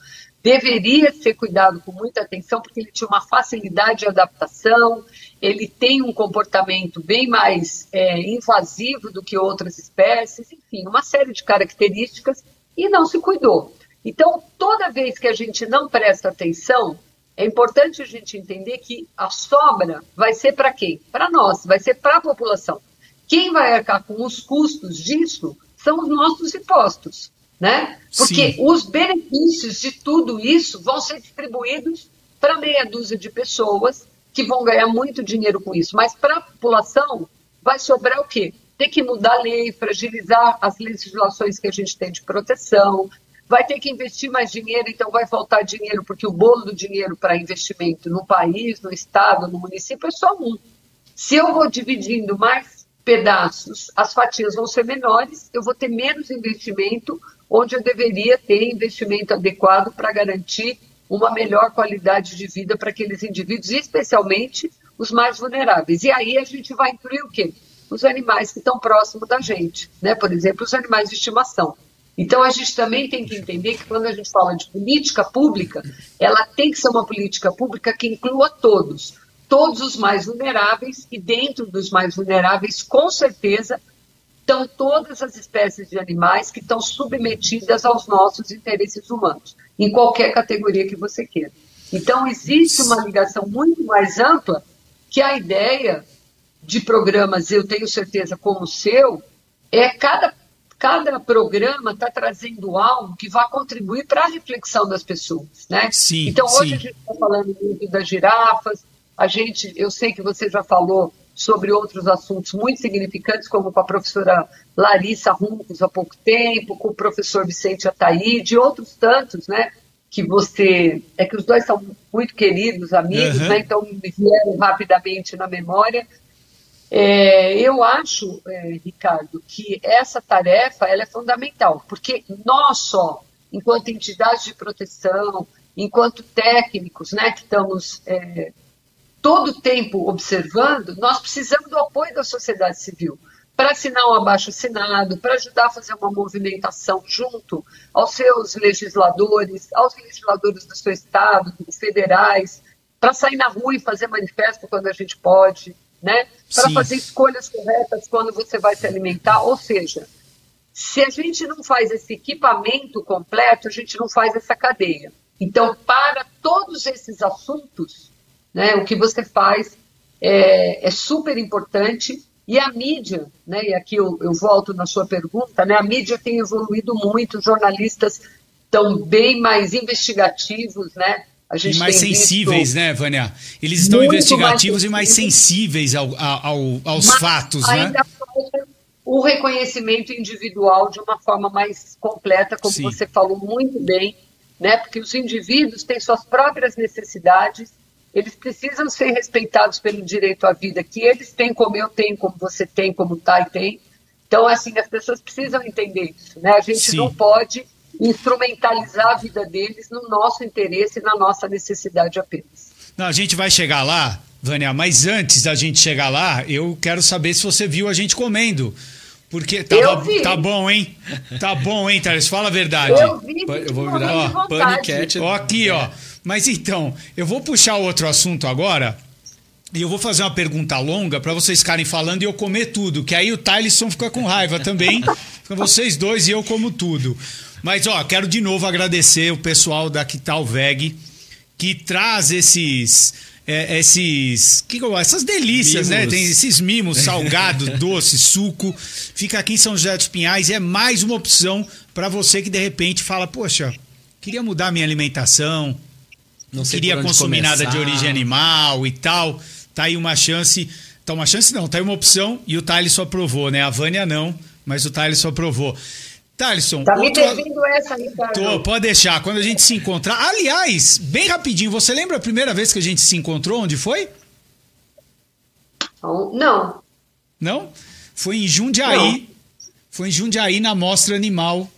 deveria ser cuidado com muita atenção, porque ele tinha uma facilidade de adaptação, ele tem um comportamento bem mais é, invasivo do que outras espécies, enfim, uma série de características, e não se cuidou. Então, toda vez que a gente não presta atenção, é importante a gente entender que a sobra vai ser para quem? Para nós, vai ser para a população. Quem vai arcar com os custos disso são os nossos impostos né? Porque Sim. os benefícios de tudo isso vão ser distribuídos para meia dúzia de pessoas que vão ganhar muito dinheiro com isso. Mas para a população vai sobrar o quê? Ter que mudar a lei, fragilizar as legislações que a gente tem de proteção, vai ter que investir mais dinheiro, então vai faltar dinheiro, porque o bolo do dinheiro para investimento no país, no estado, no município é só um. Se eu vou dividindo mais pedaços, as fatias vão ser menores, eu vou ter menos investimento, onde eu deveria ter investimento adequado para garantir uma melhor qualidade de vida para aqueles indivíduos, especialmente os mais vulneráveis. E aí a gente vai incluir o quê? Os animais que estão próximos da gente, né? Por exemplo, os animais de estimação. Então a gente também tem que entender que quando a gente fala de política pública, ela tem que ser uma política pública que inclua todos. todos os mais vulneráveis, e dentro dos mais vulneráveis, com certeza, estão todas as espécies de animais que estão submetidas aos nossos interesses humanos, em qualquer categoria que você queira. Então, existe uma ligação muito mais ampla que a ideia de programas, eu tenho certeza, como o seu, é cada, cada programa está trazendo algo que vai contribuir para a reflexão das pessoas. Né? Sim, então, hoje sim. a gente está falando muito das girafas, a gente, eu sei que você já falou sobre outros assuntos muito significantes, como com a professora Larissa Runcos há pouco tempo, com o professor Vicente Ataíde, e outros tantos, né? Que você. É que os dois são muito queridos, amigos, Uhum. né? Então me vieram rapidamente na memória. É, eu acho, é, Ricardo, que essa tarefa ela é fundamental, porque nós só, enquanto entidades de proteção, enquanto técnicos, né, que estamos é, todo o tempo observando, nós precisamos do apoio da sociedade civil para assinar um abaixo-assinado, para ajudar a fazer uma movimentação junto aos seus legisladores, aos legisladores do seu estado, federais, para sair na rua e fazer manifesto quando a gente pode, né? para fazer escolhas corretas quando você vai se alimentar. Ou seja, se a gente não faz esse equipamento completo, a gente não faz essa cadeia. Então, para todos esses assuntos, né, o que você faz é, é super importante e a mídia, né, e aqui eu, eu volto na sua pergunta, né, a mídia tem evoluído muito, os jornalistas estão bem mais investigativos, né? A E mais sensíveis, né, Vânia? Eles estão investigativos mais e mais sensíveis ao, ao- aos Mas fatos, né? ainda falta o reconhecimento individual de uma forma mais completa, como Sim. você falou muito bem, né? Porque os indivíduos têm suas próprias necessidades, eles precisam ser respeitados pelo direito à vida que eles têm, como eu tenho, como você tem, como o Tai tem. Então, assim, as pessoas precisam entender isso, né? A gente Sim. não pode instrumentalizar a vida deles no nosso interesse e na nossa necessidade apenas. Não, a gente vai chegar lá, Vânia, mas antes da gente chegar lá, eu quero saber se você viu a gente comendo. Porque vi. tá bom, hein? Tá bom, hein, Thales? Fala a verdade. Eu vi, Eu vou virar ó, paniquete. Ó, aqui, ó. Mas então, eu vou puxar outro assunto agora. E eu vou fazer uma pergunta longa para vocês ficarem falando e eu comer tudo, que aí o Tyson fica com raiva também. Fica vocês dois e eu como tudo. Mas ó, quero de novo agradecer o pessoal da Quital Veg que traz esses é, esses que, essas delícias, né? Mimos. Tem esses mimos, salgado, doce, suco. Fica aqui em São José dos Pinhais é mais uma opção para você que de repente fala, poxa, queria mudar minha alimentação, Não sei queria consumir nada de começar. origem animal e tal. Tá aí uma chance. Tá uma chance não, tá aí uma opção e o Thales só aprovou, né? A Vânia não, mas o Thales só aprovou. Thaleson, Tá me outro- devendo essa, Ricardo. Tô, pode deixar. Quando a gente se encontrar. Aliás, bem rapidinho, você lembra a primeira vez que a gente se encontrou? Onde foi? Então, Não, Não? Foi em Jundiaí. Não. Foi em Jundiaí na Mostra Animal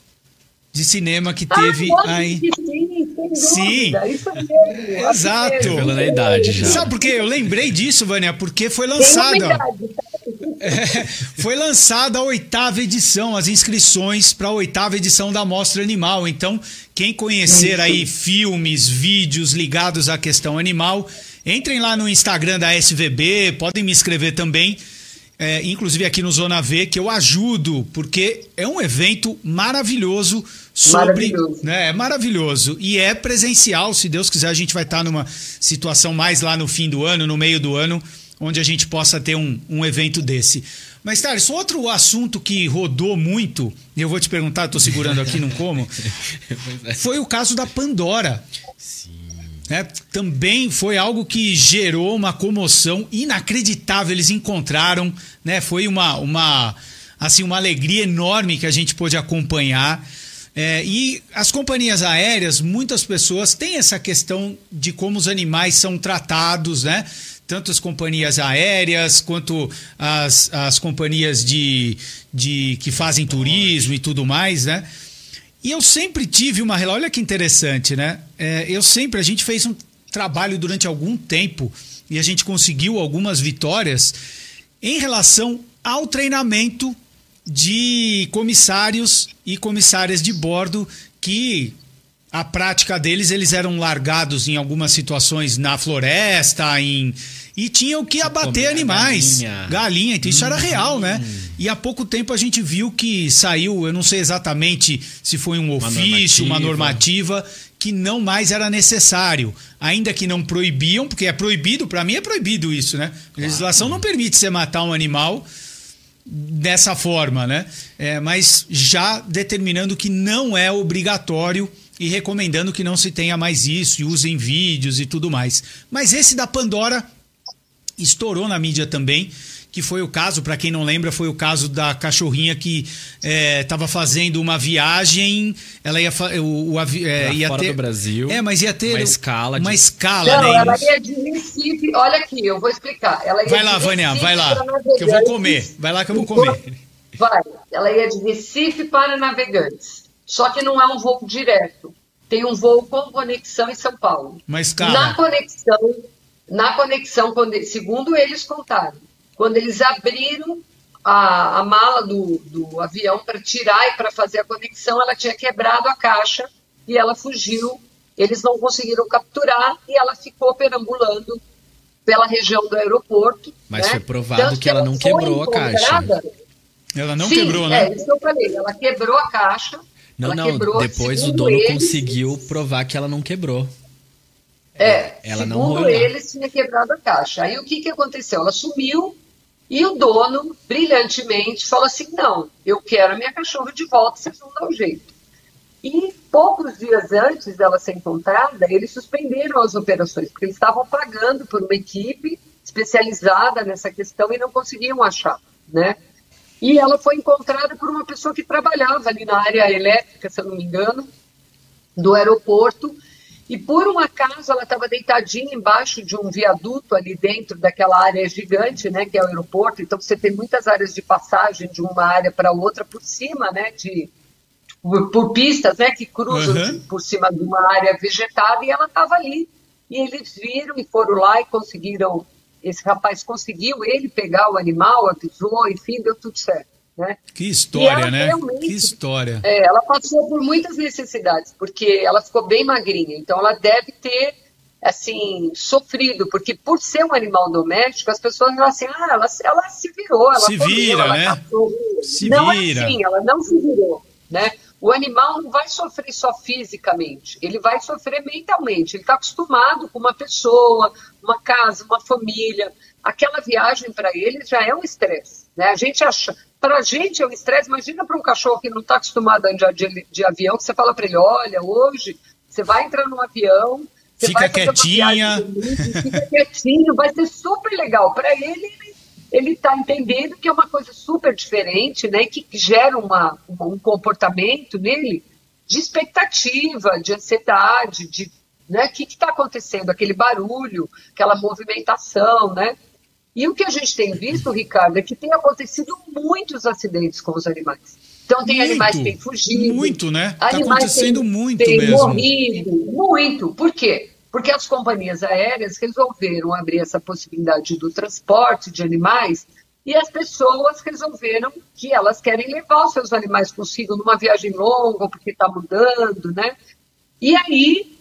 de cinema que Ah, teve lógico aí. sim, Sim. Isso mesmo. Exato. Assim mesmo. Revelando a idade já. Sabe por quê? Eu lembrei disso, Vânia, porque foi Tem lançada. uma idade, tá? É, foi lançada a oitava edição, as inscrições para a oitava edição da Mostra Animal. Então, quem conhecer aí filmes, vídeos ligados à questão animal, entrem lá no Instagram da SVB, podem me escrever também, é, inclusive aqui no Zona V, que eu ajudo, porque é um evento maravilhoso sobre. Maravilhoso. Né, é maravilhoso. E é presencial, se Deus quiser, a gente vai estar numa situação mais lá no fim do ano, no meio do ano, onde a gente possa ter um, um evento desse. Mas, Thales, outro assunto que rodou muito, e eu vou te perguntar, estou segurando aqui, não como, foi o caso da Pandora. né? também foi algo que gerou uma comoção inacreditável. Eles encontraram, né? Foi uma, uma, assim, uma alegria enorme que a gente pôde acompanhar. É, e as companhias aéreas, muitas pessoas têm essa questão de como os animais são tratados, né? Tanto as companhias aéreas quanto as, as companhias de, de que fazem turismo e tudo mais, né? E eu sempre tive uma relação. Olha que interessante, né? É, eu sempre, a gente fez um trabalho durante algum tempo e a gente conseguiu algumas vitórias em relação ao treinamento de comissários e comissárias de bordo que a prática deles, eles eram largados em algumas situações na floresta, em e tinham que abater animais. Galinha. galinha. Então isso hum. era real, né? E há pouco tempo a gente viu que saiu, eu não sei exatamente se foi um ofício, uma normativa, uma normativa que não mais era necessário. Ainda que não proibiam, porque é proibido, para mim é proibido isso, né? A legislação não permite você matar um animal dessa forma, né? É, mas já determinando que não é obrigatório e recomendando que não se tenha mais isso e usem vídeos e tudo mais. Mas esse da Pandora estourou na mídia também que foi o caso, para quem não lembra, foi o caso da cachorrinha que estava é, fazendo uma viagem, ela ia o, o é, ia fora ter do Brasil. É, mas ia ter uma escala, uma de... escala, não, né? ela ia de Recife. Olha aqui, eu vou explicar. Ela vai lá, Vânia, vai lá, que eu vou comer. Vai lá que eu vou comer. Vai. Ela ia de Recife para Navegantes. Só que não é um voo direto. Tem um voo com conexão em São Paulo. Uma escala. Na conexão, na conexão, segundo eles contaram, quando eles abriram a, a mala do, do avião para tirar e para fazer a conexão, ela tinha quebrado a caixa e ela fugiu. Eles não conseguiram capturar e ela ficou perambulando pela região do aeroporto. Mas né? foi provado Tanto que ela, ela não quebrou a caixa. Ela não Sim, quebrou, né? É isso que eu falei. Ela quebrou a caixa. Não, não. Depois o dono eles, conseguiu provar que ela não quebrou. É, ela segundo não eles, tinha quebrado a caixa. Aí o que, que aconteceu? Ela sumiu e o dono, brilhantemente, falou assim: não, eu quero a minha cachorra de volta, vocês vão dar um jeito. E poucos dias antes dela ser encontrada, eles suspenderam as operações, porque eles estavam pagando por uma equipe especializada nessa questão e não conseguiam achar, né? E ela foi encontrada por uma pessoa que trabalhava ali na área elétrica, se eu não me engano, do aeroporto, e por um acaso ela estava deitadinha embaixo de um viaduto ali dentro daquela área gigante, né, que é o aeroporto. Então você tem muitas áreas de passagem de uma área para outra por cima, né, de por, pistas, né, que cruzam uhum. por cima de uma área vegetada e ela estava ali. E eles viram e foram lá e conseguiram. Esse rapaz conseguiu ele pegar o animal, avisou, enfim, deu tudo certo. Né? Que história, né? Que história. É, ela passou por muitas necessidades, porque ela ficou bem magrinha, então ela deve ter assim, sofrido, porque por ser um animal doméstico, as pessoas falam assim, ah, ela, ela se virou, ela se vira, né? Se não vira. É assim, ela não se virou, né? O animal não vai sofrer só fisicamente, ele vai sofrer mentalmente. Ele está acostumado com uma pessoa, uma casa, uma família. Aquela viagem para ele já é um estresse. Né? A gente acha, para a gente é um estresse. Imagina para um cachorro que não está acostumado a andar de, de avião, que você fala para ele: olha, hoje você vai entrar num avião, você fica vai quietinha. fica quietinho, vai ser super legal. Para ele, ele está entendendo que é uma coisa super diferente, né? Que gera uma, um comportamento nele de expectativa, de ansiedade, de né? O que está acontecendo? Aquele barulho, aquela movimentação, né? E o que a gente tem visto, Ricardo, é que tem acontecido muitos acidentes com os animais. Então tem muito, animais que têm fugido. Muito, né? Está acontecendo tem, muito tem mesmo. morrido, muito. Por quê? Porque as companhias aéreas resolveram abrir essa possibilidade do transporte de animais e as pessoas resolveram que elas querem levar os seus animais consigo numa viagem longa, porque está mudando, né? E aí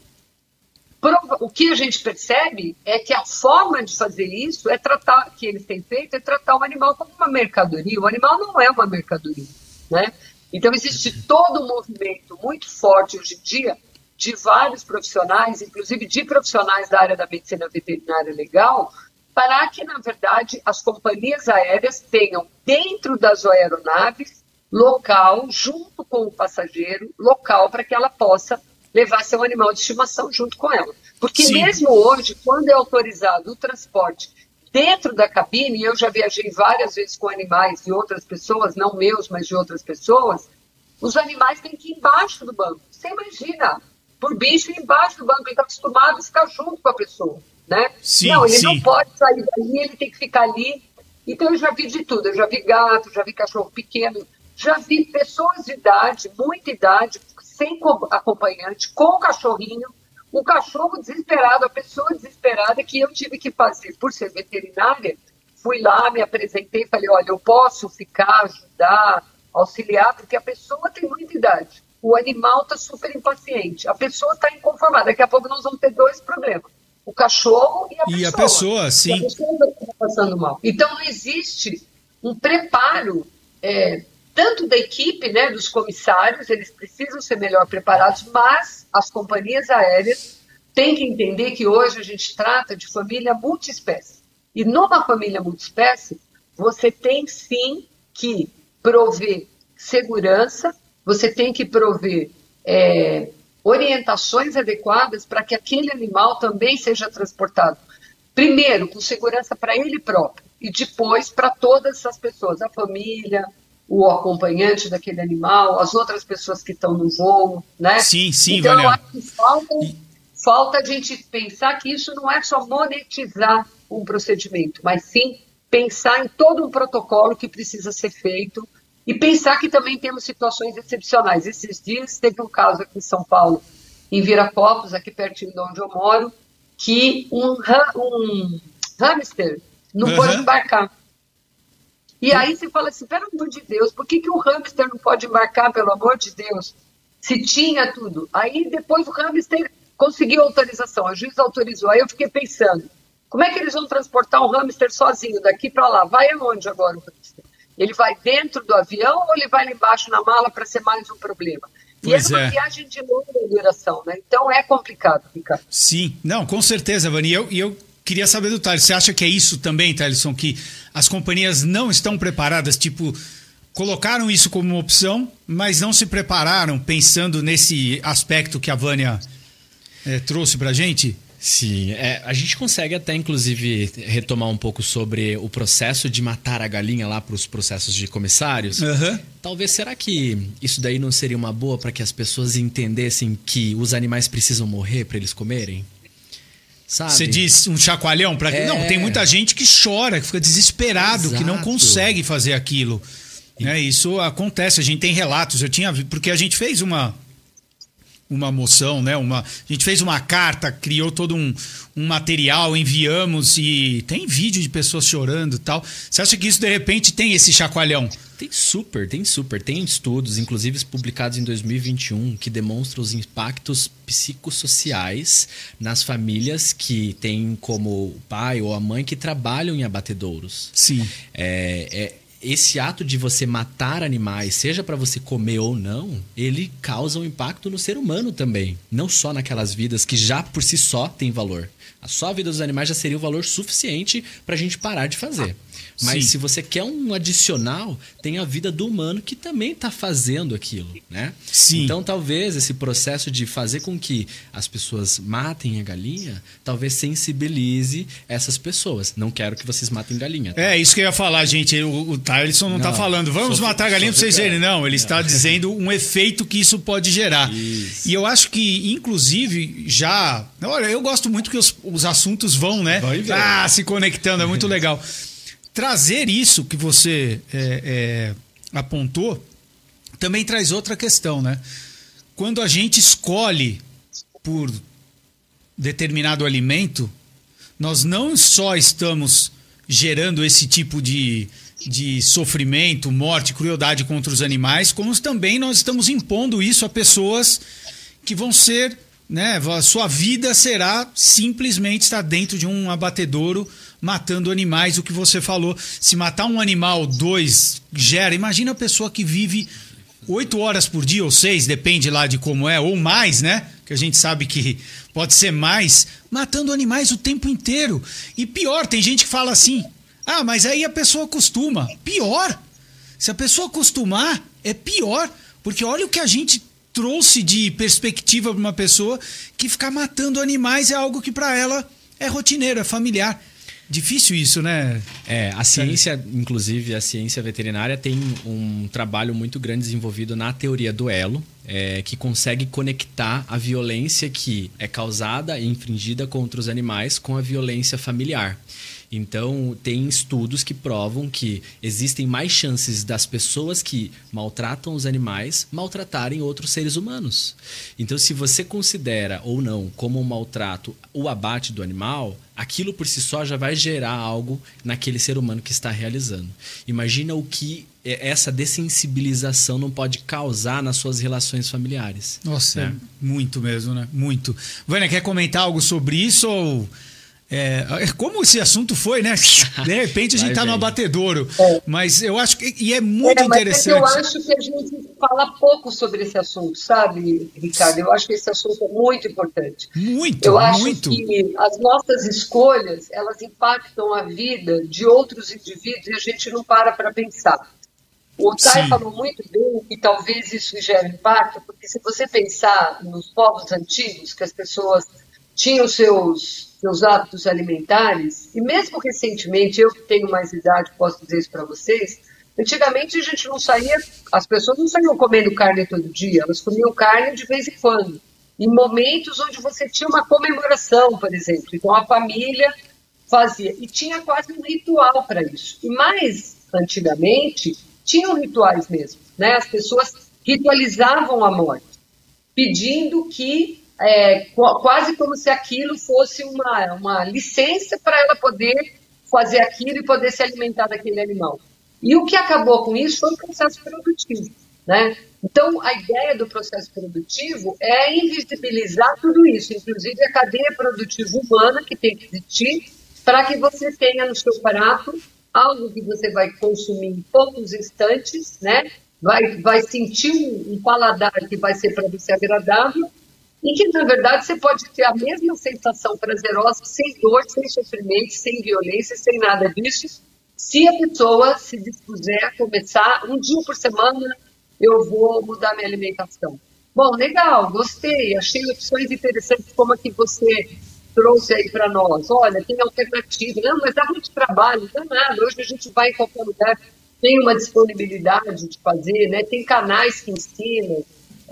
o que a gente percebe é que a forma de fazer isso é tratar, que eles têm feito, é tratar o animal como uma mercadoria. O animal não é uma mercadoria, né? Então existe todo um movimento muito forte hoje em dia de vários profissionais, inclusive de profissionais da área da medicina veterinária legal, para que, na verdade, as companhias aéreas tenham dentro das aeronaves local, junto com o passageiro, local para que ela possa levar seu animal de estimação junto com ela. Porque Sim. mesmo hoje, quando é autorizado o transporte dentro da cabine, e eu já viajei várias vezes com animais de outras pessoas, não meus, mas de outras pessoas, os animais têm que ir embaixo do banco. Você imagina, por bicho embaixo do banco, ele está acostumado a ficar junto com a pessoa, né? Sim, não, ele sim. não pode sair dali, ele tem que ficar ali. Então eu já vi de tudo, eu já vi gato, já vi cachorro pequeno, já vi pessoas de idade, muita idade, sem acompanhante, com o cachorrinho, o cachorro desesperado, a pessoa desesperada que eu tive que fazer por ser veterinária. Fui lá, me apresentei, falei: olha, eu posso ficar, ajudar, auxiliar, porque a pessoa tem muita idade. O animal está super impaciente, a pessoa está inconformada. Daqui a pouco nós vamos ter dois problemas: o cachorro e a pessoa. E a pessoa, sim. A pessoa está passando mal. Então não existe um preparo. É, tanto da equipe, né, dos comissários, eles precisam ser melhor preparados, mas as companhias aéreas têm que entender que hoje a gente trata de família multiespécie. E numa família multiespécie, você tem sim que prover segurança, você tem que prover é, orientações adequadas para que aquele animal também seja transportado. Primeiro, com segurança para ele próprio, e depois para todas as pessoas, a família, o acompanhante daquele animal, as outras pessoas que estão no voo, né? Sim, sim, então, eu acho que falta, falta a gente pensar que isso não é só monetizar um procedimento, mas sim pensar em todo um protocolo que precisa ser feito e pensar que também temos situações excepcionais. Esses dias teve um caso aqui em São Paulo, em Viracopos, aqui pertinho de onde eu moro, que um, um hamster não uhum. pôde embarcar. E aí você fala assim, pelo amor de Deus, por que, que o hamster não pode embarcar, pelo amor de Deus? Se tinha tudo. Aí depois o hamster conseguiu autorização, a juiz autorizou. Aí eu fiquei pensando, como é que eles vão transportar um hamster sozinho daqui para lá? Vai aonde agora o hamster? Ele vai dentro do avião ou ele vai lá embaixo na mala para ser mais um problema? Pois e é uma viagem de longa duração, né? Então é complicado, Ricardo. Sim, não, com certeza, Vani. E eu, eu queria saber do Thales, você acha que é isso também, Thaleson, que as companhias não estão preparadas, tipo, colocaram isso como uma opção, mas não se prepararam pensando nesse aspecto que a Vânia é, trouxe pra gente? Sim, é, a gente consegue até inclusive retomar um pouco sobre o processo de matar a galinha lá para os processos de comissários. Uhum. Talvez será que isso daí não seria uma boa para que as pessoas entendessem que os animais precisam morrer para eles comerem? Sabe? Você diz um chacoalhão para é... Não, tem muita gente que chora, que fica desesperado, Exato. que não consegue fazer aquilo. E... Né? Isso acontece, a gente tem relatos. Eu tinha porque a gente fez uma uma moção, né? Uma, a gente fez uma carta, criou todo um, um material, enviamos e tem vídeo de pessoas chorando e tal. Você acha que isso de repente tem esse chacoalhão? Tem super, tem super. Tem estudos, inclusive publicados em 2021, que demonstram os impactos psicossociais nas famílias que têm como o pai ou a mãe que trabalham em abatedouros. Sim. É, é, esse ato de você matar animais, seja para você comer ou não, ele causa um impacto no ser humano também. Não só naquelas vidas que já por si só têm valor. A só vida dos animais já seria o valor suficiente para a gente parar de fazer. Mas Sim. se você quer um adicional, tem a vida do humano que também está fazendo aquilo, né? Sim. Então talvez esse processo de fazer com que as pessoas matem a galinha, talvez sensibilize essas pessoas. Não quero que vocês matem galinha. Tá? É, isso que eu ia falar, gente. O, o Tylerson não, está falando, vamos sou, matar a galinha para vocês verem. Não, ele está dizendo um efeito que isso pode gerar. Isso. E eu acho que, inclusive, já. Olha, eu gosto muito que os, os assuntos vão, né? Ah, se conectando, é muito legal trazer isso que você é, é, apontou também traz outra questão, né? Quando a gente escolhe por determinado alimento, nós não só estamos gerando esse tipo de, de sofrimento, morte, crueldade contra os animais, como também nós estamos impondo isso a pessoas que vão ser, né, sua vida será simplesmente estar dentro de um abatedouro matando animais, o que você falou. Se matar um animal, dois, gera. Imagina a pessoa que vive oito horas por dia, ou seis, depende lá de como é, ou mais, né? Que a gente sabe que pode ser mais, matando animais o tempo inteiro. E pior, tem gente que fala assim: ah, mas aí a pessoa acostuma. Pior! Se a pessoa acostumar, é pior. Porque olha o que a gente trouxe de perspectiva para uma pessoa que ficar matando animais é algo que para ela é rotineiro, é familiar. Difícil isso, né? É, a ciência, inclusive a ciência veterinária, tem um trabalho muito grande desenvolvido na teoria do elo, é, que consegue conectar a violência que é causada e infringida contra os animais com a violência familiar. Então, tem estudos que provam que existem mais chances das pessoas que maltratam os animais maltratarem outros seres humanos. Então, se você considera ou não como um maltrato o abate do animal, aquilo por si só já vai gerar algo naquele ser humano que está realizando. Imagina o que essa dessensibilização não pode causar nas suas relações familiares. Nossa, né? é muito mesmo, né? Muito. Vânia, quer comentar algo sobre isso ou é, é, como esse assunto foi, né? De repente a gente está no abatedouro. É. Mas eu acho que. E é muito é, interessante. eu acho que a gente fala pouco sobre esse assunto, sabe, Ricardo? Eu acho que esse assunto é muito importante. Muito, Eu acho muito. que as nossas escolhas, elas impactam a vida de outros indivíduos e a gente não para para pensar. O Tai falou muito bem que talvez isso gere impacto, porque se você pensar nos povos antigos, que as pessoas tinham seus seus hábitos alimentares, e mesmo recentemente, eu que tenho mais idade, posso dizer isso para vocês, antigamente a gente não saía, as pessoas não saíam comendo carne todo dia, elas comiam carne de vez em quando, em momentos onde você tinha uma comemoração, por exemplo. Então a família fazia, e tinha quase um ritual para isso. E mais antigamente, tinham rituais mesmo, né? As pessoas ritualizavam a morte, pedindo que é, quase como se aquilo fosse uma, uma licença para ela poder fazer aquilo e poder se alimentar daquele animal. E o que acabou com isso foi o processo produtivo. Né? Então, a ideia do processo produtivo é invisibilizar tudo isso, inclusive a cadeia produtiva humana que tem que existir para que você tenha no seu prato algo que você vai consumir em poucos instantes, né? vai, vai sentir um, um paladar que vai ser para você agradável e que, na verdade, você pode ter a mesma sensação prazerosa sem dor, sem sofrimento, sem violência, sem nada disso, se a pessoa se dispuser a começar um dia por semana, eu vou mudar minha alimentação. Bom, legal, gostei, achei opções interessantes como a que você trouxe aí para nós. Olha, tem alternativa. Não, mas dá muito trabalho, não dá nada. Hoje a gente vai em qualquer lugar, tem uma disponibilidade de fazer, né? tem canais que ensinam.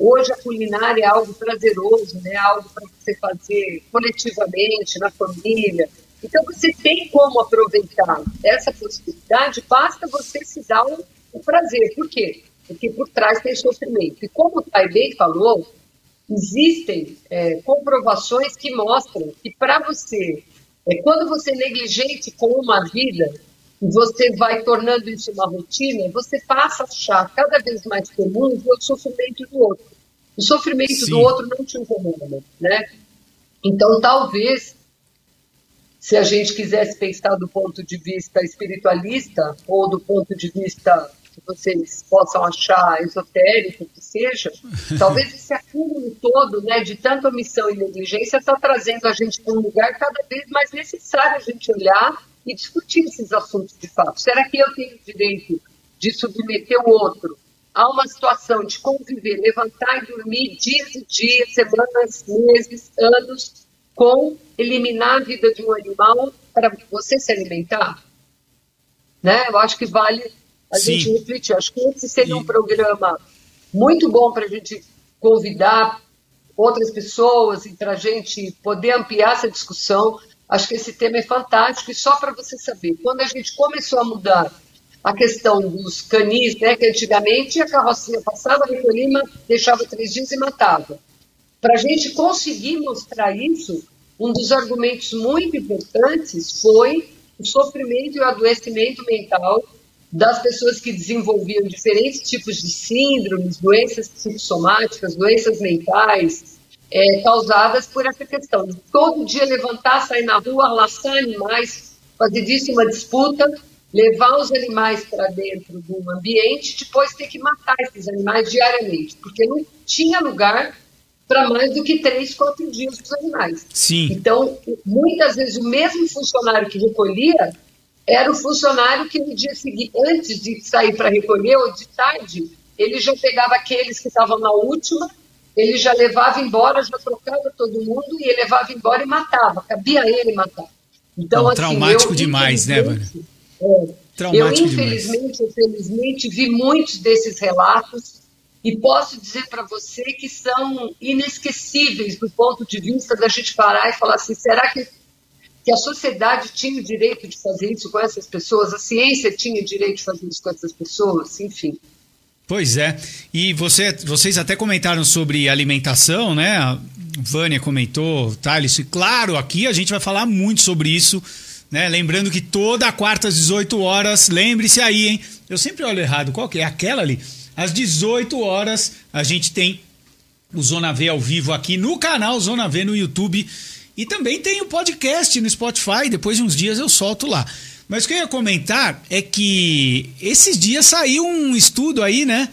Hoje a culinária é algo prazeroso, né? algo para você fazer coletivamente, na família. Então você tem como aproveitar essa possibilidade, basta você se dar o, prazer. Por quê? Porque por trás tem sofrimento. E como o Tai bem falou, existem é, comprovações que mostram que para você, é, quando você é negligente com uma vida, você vai tornando isso uma rotina, você passa a achar cada vez mais comum o sofrimento do outro. O sofrimento Sim. do outro não te incomoda, né? Então, talvez, se a gente quisesse pensar do ponto de vista espiritualista ou do ponto de vista que vocês possam achar esotérico que seja, talvez esse acúmulo todo, né, de tanta omissão e negligência está trazendo a gente para um lugar cada vez mais necessário a gente olhar e discutir esses assuntos de fato. Será que eu tenho direito de submeter o outro a uma situação de conviver, levantar e dormir dias e dias, semanas, meses, anos, com eliminar a vida de um animal para você se alimentar? Né? Eu acho que vale a Sim. gente refletir. Acho que esse seria um programa muito bom para a gente convidar outras pessoas e para a gente poder ampliar essa discussão. Acho que esse tema é fantástico e só para você saber, quando a gente começou a mudar a questão dos canis, né, que antigamente a carrocinha passava, recolhia, deixava três dias e matava. Para a gente conseguir mostrar isso, um dos argumentos muito importantes foi o sofrimento e o adoecimento mental das pessoas que desenvolviam diferentes tipos de síndromes, doenças psicossomáticas, doenças mentais, é, causadas por essa questão de todo dia levantar, sair na rua, laçar animais, fazer disso uma disputa, levar os animais para dentro do ambiente, depois ter que matar esses animais diariamente, porque não tinha lugar para mais do que três, quatro dias os animais. Sim. Então, muitas vezes o mesmo funcionário que recolhia era o funcionário que no dia seguinte, antes de sair para recolher ou de tarde, ele já pegava aqueles que estavam na última, ele já levava embora, já trocava todo mundo e ele levava embora e matava, cabia ele matar. Então, assim, traumático eu, demais, né, Vânia? É, eu, infelizmente, demais. infelizmente, vi muitos desses relatos e posso dizer para você que são inesquecíveis do ponto de vista da gente parar e falar assim: será que, que a sociedade tinha o direito de fazer isso com essas pessoas? A ciência tinha o direito de fazer isso com essas pessoas? Enfim. Pois é. E você, vocês até comentaram sobre alimentação, né? A Vânia comentou, Thales, e claro, aqui a gente vai falar muito sobre isso né? Lembrando que toda quarta às 18 horas, lembre-se aí, hein? Eu sempre olho errado, qual que é? Aquela ali. Às 18 horas a gente tem o Zona V ao vivo aqui no canal Zona V no YouTube. E também tem o podcast no Spotify. Depois de uns dias eu solto lá. Mas o que eu ia comentar é que esses dias saiu um estudo aí, né?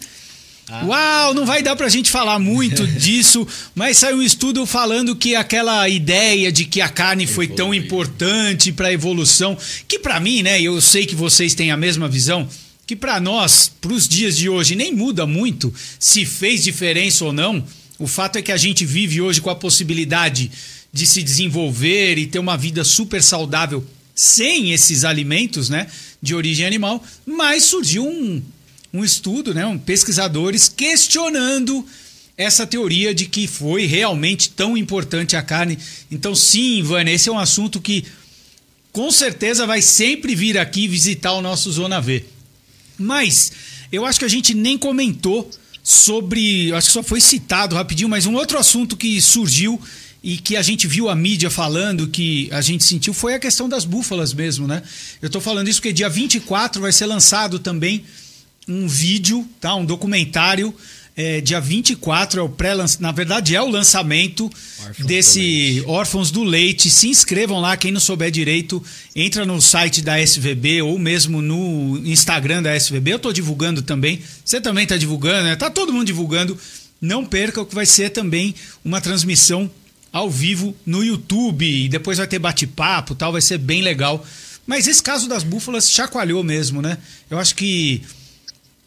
Ah. Uau, não vai dar pra gente falar muito disso, mas saiu um estudo falando que aquela ideia de que a carne foi tão importante para a evolução, que para mim, né, eu sei que vocês têm a mesma visão, que para nós, para os dias de hoje, nem muda muito se fez diferença ou não. O fato é que a gente vive hoje com a possibilidade de se desenvolver e ter uma vida super saudável sem esses alimentos, né, de origem animal, mas surgiu um, um estudo, né, um pesquisadores questionando essa teoria de que foi realmente tão importante a carne. Então, sim, Vânia, esse é um assunto que com certeza vai sempre vir aqui visitar o nosso Zona V. Mas eu acho que a gente nem comentou sobre. Acho que só foi citado rapidinho, mas um outro assunto que surgiu e que a gente viu a mídia falando, que a gente sentiu, foi a questão das búfalas mesmo, né? Eu tô falando isso porque dia 24 vai ser lançado também um vídeo, tá? Um documentário. É, dia 24 é o pré na verdade é o lançamento desse do Órfãos do Leite. Se inscrevam lá, quem não souber direito, entra no site da SVB ou mesmo no Instagram da SVB. Eu estou divulgando também. Você também está divulgando, né? Tá todo mundo divulgando. Não perca o que vai ser também uma transmissão ao vivo no YouTube e depois vai ter bate-papo, tal, vai ser bem legal. Mas esse caso das búfalas chacoalhou mesmo, né? Eu acho que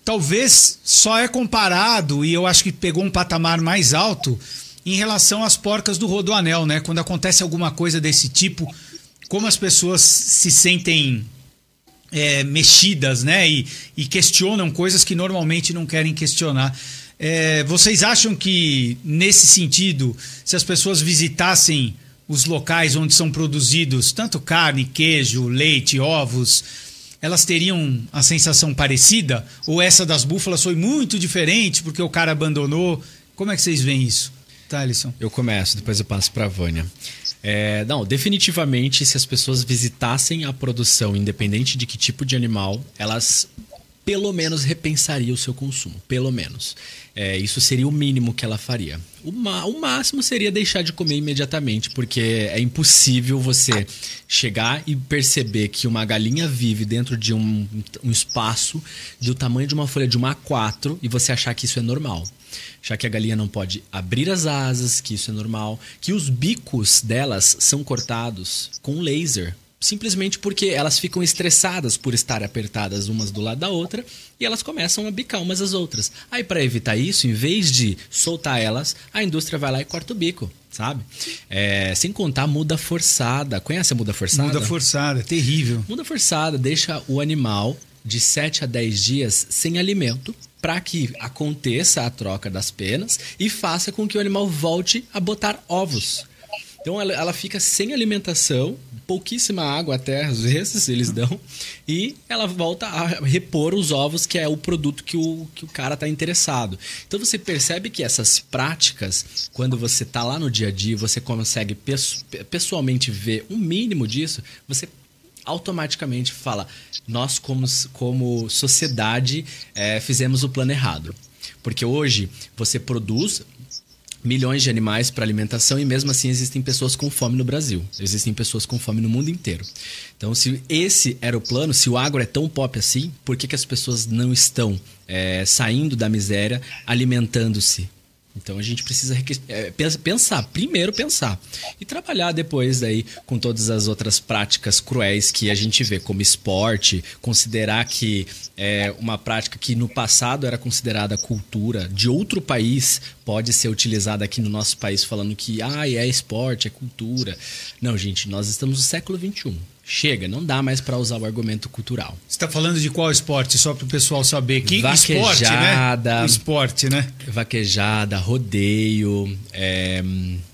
talvez só é comparado e eu acho que pegou um patamar mais alto em relação às porcas do Rodoanel, né? Quando acontece alguma coisa desse tipo, como as pessoas se sentem é, mexidas, né? E, e, questionam coisas que normalmente não querem questionar. É, vocês acham que, nesse sentido, se as pessoas visitassem os locais onde são produzidos tanto carne, queijo, leite, ovos, elas teriam a sensação parecida? Ou essa das búfalas foi muito diferente porque o cara abandonou? Como é que vocês veem isso? Tá, Alisson? Eu começo, depois eu passo para a Vânia. É, não, definitivamente, se as pessoas visitassem a produção, independente de que tipo de animal, elas pelo menos repensaria o seu consumo, pelo menos. É, isso seria o mínimo que ela faria. O, o, máximo seria deixar de comer imediatamente, porque é impossível você chegar e perceber que uma galinha vive dentro de um, um espaço do tamanho de uma folha de uma A4 e você achar que isso é normal. Já que a galinha não pode abrir as asas, que isso é normal, que os bicos delas são cortados com laser simplesmente porque elas ficam estressadas por estar apertadas umas do lado da outra e elas começam a bicar umas às outras. Aí para evitar isso, em vez de soltar elas, a indústria vai lá e corta o bico, sabe? É, sem contar muda forçada. Conhece a muda forçada? Muda forçada, terrível. Muda forçada deixa o animal de 7 a 10 dias sem alimento para que aconteça a troca das penas e faça com que o animal volte a botar ovos. Então ela, ela fica sem alimentação, pouquíssima água até às vezes eles dão, e ela volta a repor os ovos, que é o produto que o, que o cara está interessado. Então você percebe que essas práticas, quando você está lá no dia a dia, você consegue pessoalmente ver um mínimo disso, você automaticamente fala: nós, como, como sociedade, é, fizemos o plano errado. Porque hoje você produz milhões de animais para alimentação e mesmo assim existem pessoas com fome no Brasil. Existem pessoas com fome no mundo inteiro. Então, se esse era o plano, se o agro é tão pop assim, por que, que as pessoas não estão é, saindo da miséria, alimentando-se então a gente precisa é, pensar, primeiro pensar e trabalhar depois daí com todas as outras práticas cruéis que a gente vê como esporte, considerar que é uma prática que no passado era considerada cultura de outro país pode ser utilizada aqui no nosso país falando que ah, é esporte, é cultura. Não, gente, nós estamos no século 21. Chega, não dá mais para usar o argumento cultural. Você está falando de qual esporte? Só para o pessoal saber. Que vaquejada, esporte, né? Esporte, né? Vaquejada, rodeio. É,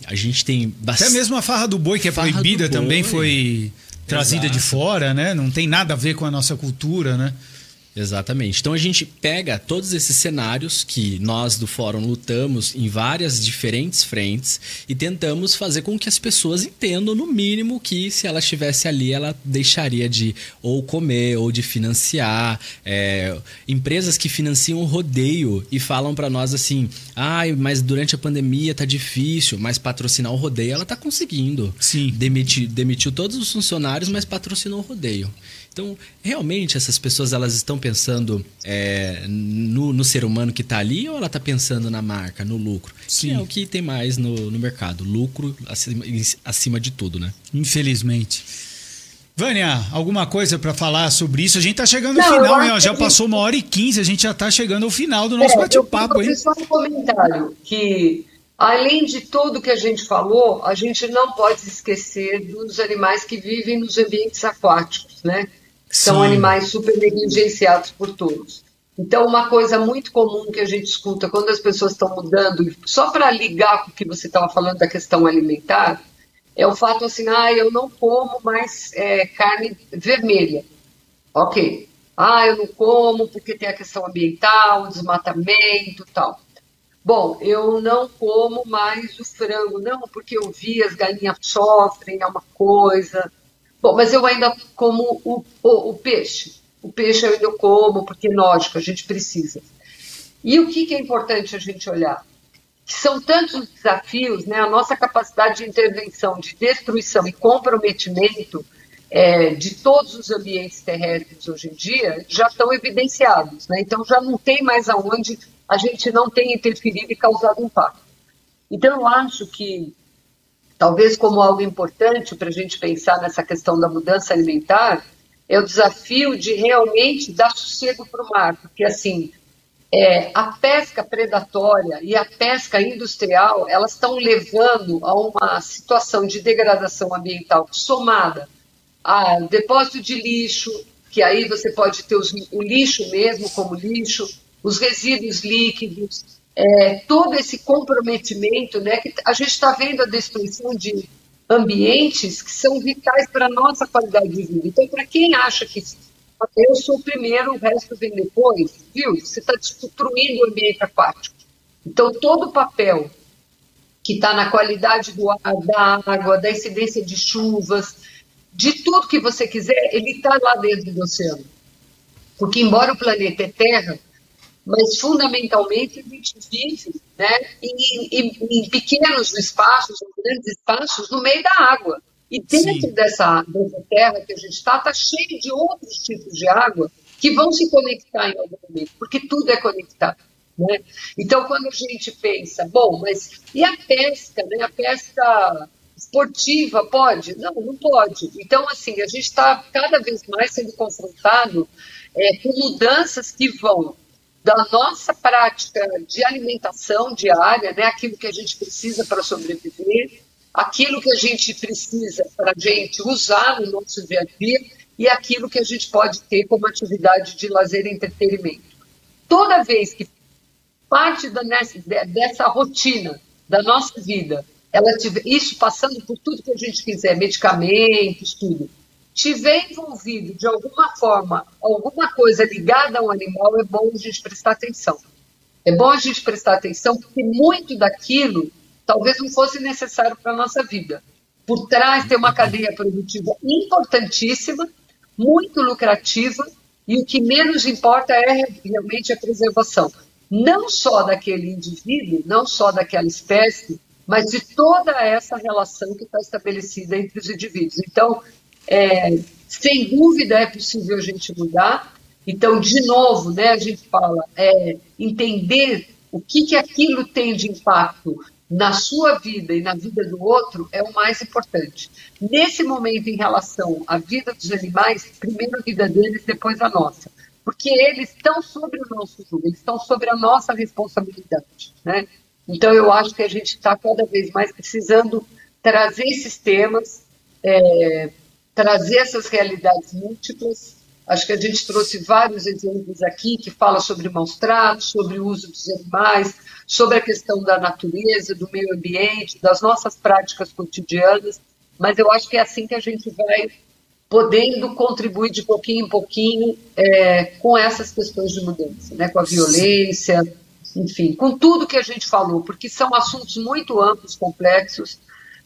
a gente tem bastante. Até mesmo a farra do boi, que é farra proibida, também foi trazida Exato. de fora, né? Não tem nada a ver com a nossa cultura, né? Exatamente. Então a gente pega todos esses cenários que nós do Fórum lutamos em várias diferentes frentes e tentamos fazer com que as pessoas entendam, no mínimo, que se ela estivesse ali, ela deixaria de ou comer ou de financiar. É, empresas que financiam o rodeio e falam para nós assim: ai, ah, mas durante a pandemia tá difícil, mas patrocinar o rodeio ela tá conseguindo. Sim. Demitiu, demitiu todos os funcionários, mas patrocinou o rodeio. Então, realmente, essas pessoas elas estão pensando é, no, no, ser humano que está ali ou ela está pensando na marca, no lucro? Sim. Que é o que tem mais no, no mercado. Lucro acima, acima de tudo, né? Infelizmente. Vânia, alguma coisa para falar sobre isso? A gente está chegando ao final, hein? Já passou uma hora e quinze, a gente já está chegando ao final do nosso é, bate-papo, hein? Só um comentário que Além de tudo que a gente falou, a gente não pode esquecer dos animais que vivem nos ambientes aquáticos, né? São Sim. animais super negligenciados por todos. Então, uma coisa muito comum que a gente escuta quando as pessoas estão mudando, só para ligar com o que você estava falando da questão alimentar, é o fato assim, ah, eu não como mais é, carne vermelha. Ok. Ah, eu não como porque tem a questão ambiental, o desmatamento e tal. Bom, eu não como mais o frango, não, porque eu vi as galinhas sofrem, é uma coisa. Bom, mas eu ainda como o, o, o peixe. O peixe eu ainda como, porque, lógico, a gente precisa. E o que, que é importante a gente olhar? São tantos desafios, né? a nossa capacidade de intervenção, de destruição e comprometimento é, de todos os ambientes terrestres hoje em dia já estão evidenciados. Né? Então já não tem mais aonde a gente não tenha interferido e causado impacto. Então eu acho que talvez como algo importante para a gente pensar nessa questão da mudança alimentar, é o desafio de realmente dar sossego para o mar, porque assim, é, a pesca predatória e a pesca industrial, elas estão levando a uma situação de degradação ambiental somada a depósito de lixo, que aí você pode ter os, o lixo mesmo como lixo, os resíduos líquidos, é, todo esse comprometimento, né, que a gente está vendo a destruição de ambientes que são vitais para a nossa qualidade de vida. Então, para quem acha que eu sou o primeiro, o resto vem depois, viu? Você está destruindo o ambiente aquático. Então, todo o papel que está na qualidade do ar, da água, da incidência de chuvas, de tudo que você quiser, ele está lá dentro do oceano. Porque, embora o planeta é Terra, mas fundamentalmente a gente vive né, em, em, em pequenos espaços, em grandes espaços, no meio da água. E dentro dessa, dessa terra que a gente está, está cheio de outros tipos de água que vão se conectar em algum momento, porque tudo é conectado. Né? Então, quando a gente pensa, bom, mas e a pesca? Né? A pesca esportiva pode? Não, não pode. Então, assim, a gente está cada vez mais sendo confrontado é, com mudanças que vão da nossa prática de alimentação diária, né, aquilo que a gente precisa para sobreviver, aquilo que a gente precisa para a gente usar no nosso dia a dia e aquilo que a gente pode ter como atividade de lazer e entretenimento. Toda vez que parte da, dessa rotina da nossa vida, ela tiver, isso passando por tudo que a gente quiser, medicamentos, tudo, tiver envolvido de alguma forma alguma coisa ligada a um animal, é bom a gente prestar atenção. É bom a gente prestar atenção porque muito daquilo talvez não fosse necessário para a nossa vida. Por trás tem uma cadeia produtiva importantíssima, muito lucrativa, e o que menos importa é realmente a preservação. Não só daquele indivíduo, não só daquela espécie, mas de toda essa relação que está estabelecida entre os indivíduos. Então, é, sem dúvida é possível a gente mudar. Então, de novo, né, a gente fala, é, entender o que, que aquilo tem de impacto na sua vida e na vida do outro é o mais importante. Nesse momento, em relação à vida dos animais, primeiro a vida deles, depois a nossa. Porque eles estão sobre o nosso jogo, eles estão sobre a nossa responsabilidade. Né? Então, eu acho que a gente está cada vez mais precisando trazer esses temas. É, trazer essas realidades múltiplas. Acho que a gente trouxe vários exemplos aqui que fala sobre maus tratos, sobre o uso dos animais, sobre a questão da natureza, do meio ambiente, das nossas práticas cotidianas. Mas eu acho que é assim que a gente vai podendo contribuir de pouquinho em pouquinho é, com essas questões de mudança, né, com a violência, enfim, com tudo que a gente falou, porque são assuntos muito amplos, complexos,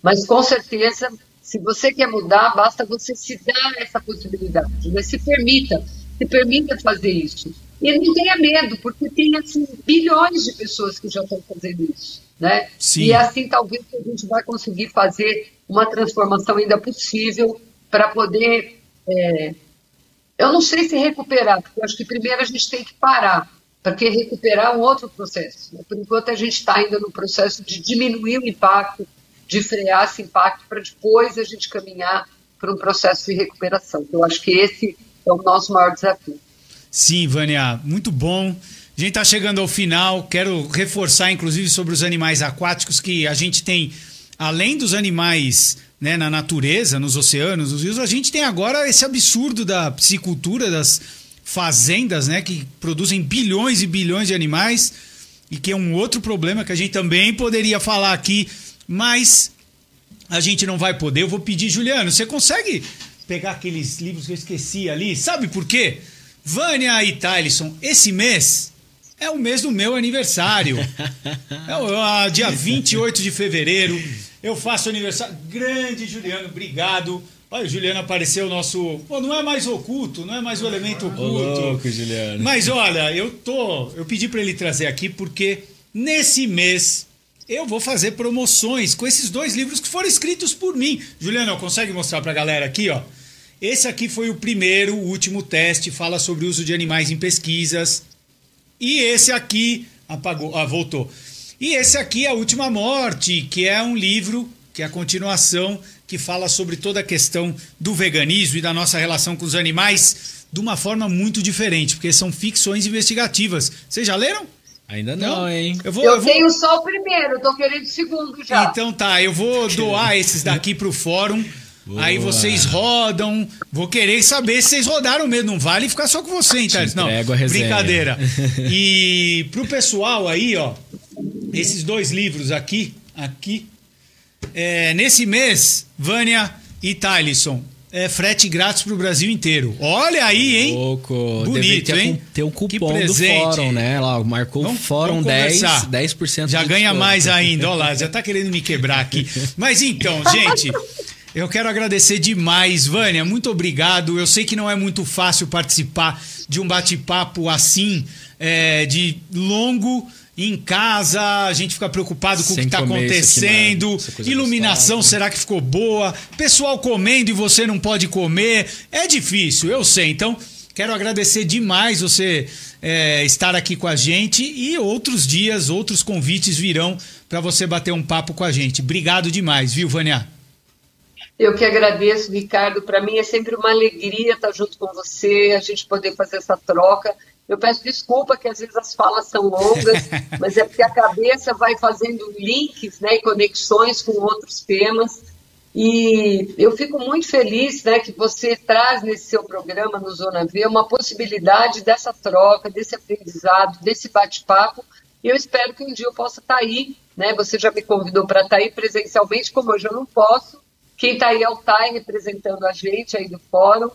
mas com certeza, se você quer mudar, basta você se dar essa possibilidade, né? se permita, se permita fazer isso. E não tenha medo, porque tem assim, bilhões de pessoas que já estão fazendo isso. Né? Sim. E assim talvez a gente vai conseguir fazer uma transformação ainda possível para poder. É, eu não sei se recuperar, porque eu acho que primeiro a gente tem que parar, porque recuperar é um outro processo. Né? Por enquanto a gente está ainda no processo de diminuir o impacto, de frear esse impacto, para depois a gente caminhar para um processo de recuperação. Eu acho que esse é o nosso maior desafio. Sim, Vânia, muito bom. A gente está chegando ao final. Quero reforçar, inclusive, sobre os animais aquáticos, que a gente tem, além dos animais né, na natureza, nos oceanos, nos rios, a gente tem agora esse absurdo da piscicultura, das fazendas, né, que produzem bilhões e bilhões de animais, e que é um outro problema que a gente também poderia falar aqui, mas a gente não vai poder. Eu vou pedir, Juliano, você consegue pegar aqueles livros que eu esqueci ali? Sabe por quê? Vânia e Tyson, esse mês é o mês do meu aniversário. É o dia 28 de fevereiro. Eu faço aniversário. Grande Juliano, obrigado. Olha, o Juliano apareceu nosso. Pô, não é mais oculto, não é mais o elemento oculto. Ô, louco, Juliano. Mas olha, eu tô. Eu pedi para ele trazer aqui porque nesse mês eu vou fazer promoções com esses dois livros que foram escritos por mim. Juliano, consegue mostrar pra galera aqui, ó? Esse aqui foi o primeiro, o último teste, fala sobre o uso de animais em pesquisas. E esse aqui apagou, ah, voltou. E esse aqui é A Última Morte, que é um livro que é a continuação que fala sobre toda a questão do veganismo e da nossa relação com os animais de uma forma muito diferente, porque são ficções investigativas. Vocês já leram? Ainda não, não, hein? Eu, vou, eu, eu vou... tenho só o primeiro, tô querendo o segundo já. Então tá, eu vou doar esses daqui pro fórum. Boa. Aí vocês rodam. Vou querer saber se vocês rodaram mesmo. Não vale ficar só com você, então. Não, brincadeira. E pro pessoal aí, ó, esses dois livros aqui, aqui. É, nesse mês, Vânia e Tyson, é frete grátis pro Brasil inteiro. Olha aí, hein? Louco. Bonito, ter, hein? Ter um cupom do fórum, né? Lá, marcou vamos, fórum vamos 10, 10% Já ganha mais ainda. Olha lá, já tá querendo me quebrar aqui. Mas então, gente, eu quero agradecer demais, Vânia. Muito obrigado. Eu sei que não é muito fácil participar de um bate-papo assim, é, de longo em casa, a gente fica preocupado com Sem o que está acontecendo. Iluminação, será que ficou boa? Pessoal comendo e você não pode comer. É difícil, eu sei. Então, quero agradecer demais você é, estar aqui com a gente e outros dias, outros convites virão para você bater um papo com a gente. Obrigado demais, viu, Vânia? Eu que agradeço, Ricardo. Para mim é sempre uma alegria estar junto com você, a gente poder fazer essa troca. Eu peço desculpa que às vezes as falas são longas, mas é porque a cabeça vai fazendo links né, e conexões com outros temas. E eu fico muito feliz né, que você traz nesse seu programa, no Zona V, uma possibilidade dessa troca, desse aprendizado, desse bate-papo. E eu espero que um dia eu possa estar aí. Né? Você já me convidou para estar aí presencialmente, como hoje eu não posso quem está aí é o Thay representando a gente aí do fórum.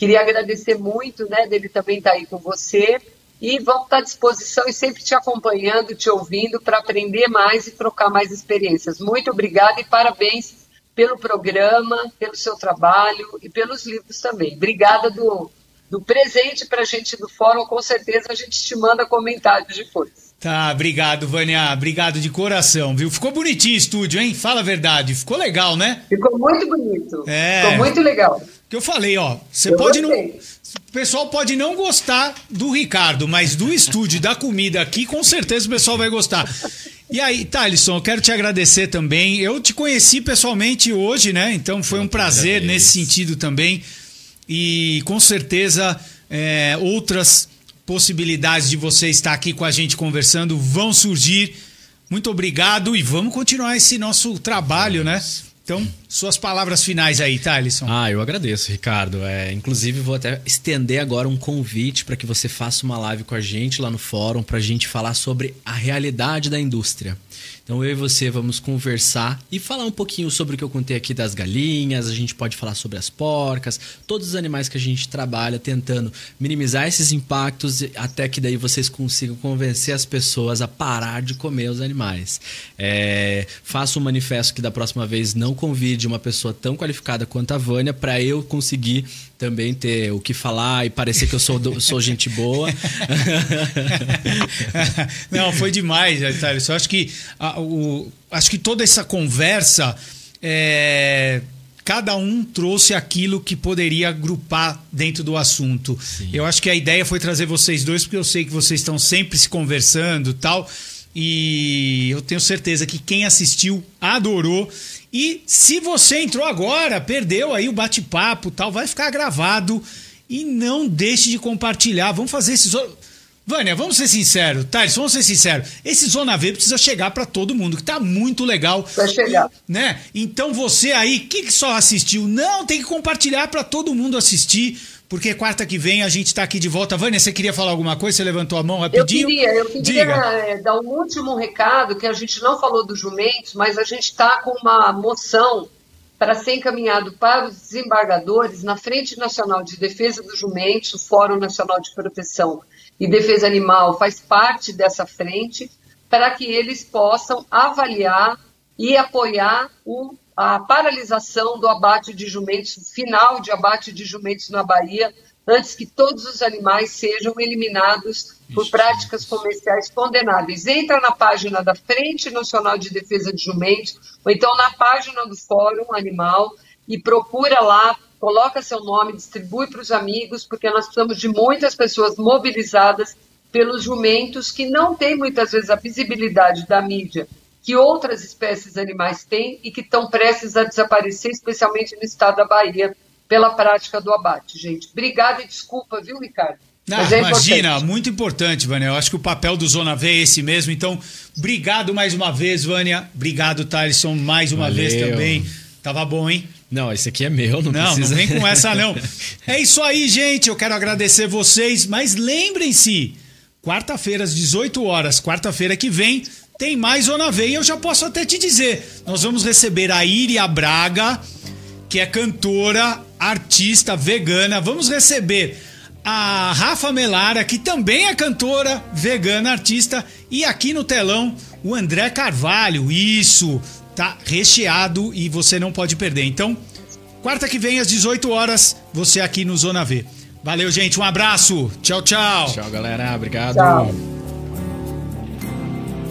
Queria agradecer muito, né, dele também estar tá aí com você. E vamos estar à disposição e sempre te acompanhando, te ouvindo para aprender mais e trocar mais experiências. Muito obrigada e parabéns pelo programa, pelo seu trabalho e pelos livros também. Obrigada do, do presente para a gente do fórum. Com certeza a gente te manda comentários depois. Tá, obrigado, Vânia. Obrigado de coração, viu? Ficou bonitinho o estúdio, hein? Fala a verdade. Ficou legal, né? Ficou muito bonito. É. Ficou muito legal. Que eu falei, ó. Você pode gostei. não. O pessoal pode não gostar do Ricardo, mas do estúdio, da comida aqui, com certeza o pessoal vai gostar. E aí, Thalisson, eu quero te agradecer também. Eu te conheci pessoalmente hoje, né? Então foi um prazer nesse sentido também. E com certeza é, outras possibilidades de você estar aqui com a gente conversando vão surgir. Muito obrigado e vamos continuar esse nosso trabalho, né? Então, suas palavras finais aí, Thalisson. Ah, eu agradeço, Ricardo. É, inclusive, vou até estender agora um convite para que você faça uma live com a gente lá no fórum para a gente falar sobre a realidade da indústria. Então eu e você vamos conversar e falar um pouquinho sobre o que eu contei aqui das galinhas, a gente pode falar sobre as porcas, todos os animais que a gente trabalha tentando minimizar esses impactos até que daí vocês consigam convencer as pessoas a parar de comer os animais. É, faço um manifesto que da próxima vez não convide uma pessoa tão qualificada quanto a Vânia para eu conseguir também ter o que falar e parecer que eu sou, do, sou gente boa. não, foi demais, Thales. Eu acho que a, o, acho que toda essa conversa, é, cada um trouxe aquilo que poderia agrupar dentro do assunto. Sim. Eu acho que a ideia foi trazer vocês dois, porque eu sei que vocês estão sempre se conversando tal. E eu tenho certeza que quem assistiu adorou. E se você entrou agora, perdeu aí o bate-papo tal, vai ficar gravado. E não deixe de compartilhar. Vamos fazer esses. Vânia, vamos ser sinceros, Thales, vamos ser sinceros. Esse Zona V precisa chegar para todo mundo, que tá muito legal. Vai chegar. Né? Então você aí, que, que só assistiu? Não, tem que compartilhar para todo mundo assistir, porque quarta que vem a gente tá aqui de volta. Vânia, você queria falar alguma coisa? Você levantou a mão rapidinho? Eu queria, eu queria é, dar um último recado, que a gente não falou dos jumentos, mas a gente está com uma moção para ser encaminhado para os desembargadores na Frente Nacional de Defesa dos Jumentos, o Fórum Nacional de Proteção e Defesa Animal faz parte dessa frente, para que eles possam avaliar e apoiar o, a paralisação do abate de jumentos, final de abate de jumentos na Bahia, antes que todos os animais sejam eliminados por práticas comerciais condenáveis. Entra na página da Frente Nacional de Defesa de Jumentos, ou então na página do Fórum Animal, e procura lá coloca seu nome, distribui para os amigos, porque nós precisamos de muitas pessoas mobilizadas pelos jumentos que não têm muitas vezes a visibilidade da mídia que outras espécies animais têm e que estão prestes a desaparecer, especialmente no estado da Bahia, pela prática do abate, gente. Obrigada e desculpa, viu, Ricardo? Ah, é imagina, importante. muito importante, Vânia. Eu acho que o papel do Zona V é esse mesmo. Então, obrigado mais uma vez, Vânia. Obrigado, Thaleson, mais uma Valeu. vez também. Tava bom, hein? Não, esse aqui é meu, não, não precisa. Não, vem com essa não. É isso aí, gente. Eu quero agradecer vocês, mas lembrem-se, quarta-feira às 18 horas, quarta-feira que vem, tem mais Zona V e eu já posso até te dizer. Nós vamos receber a Iria Braga, que é cantora, artista vegana. Vamos receber a Rafa Melara, que também é cantora, vegana, artista, e aqui no telão o André Carvalho. Isso, tá recheado e você não pode perder. Então, quarta que vem às 18 horas, você aqui no Zona V. Valeu, gente. Um abraço. Tchau, tchau. Tchau, galera. Obrigado. Tchau.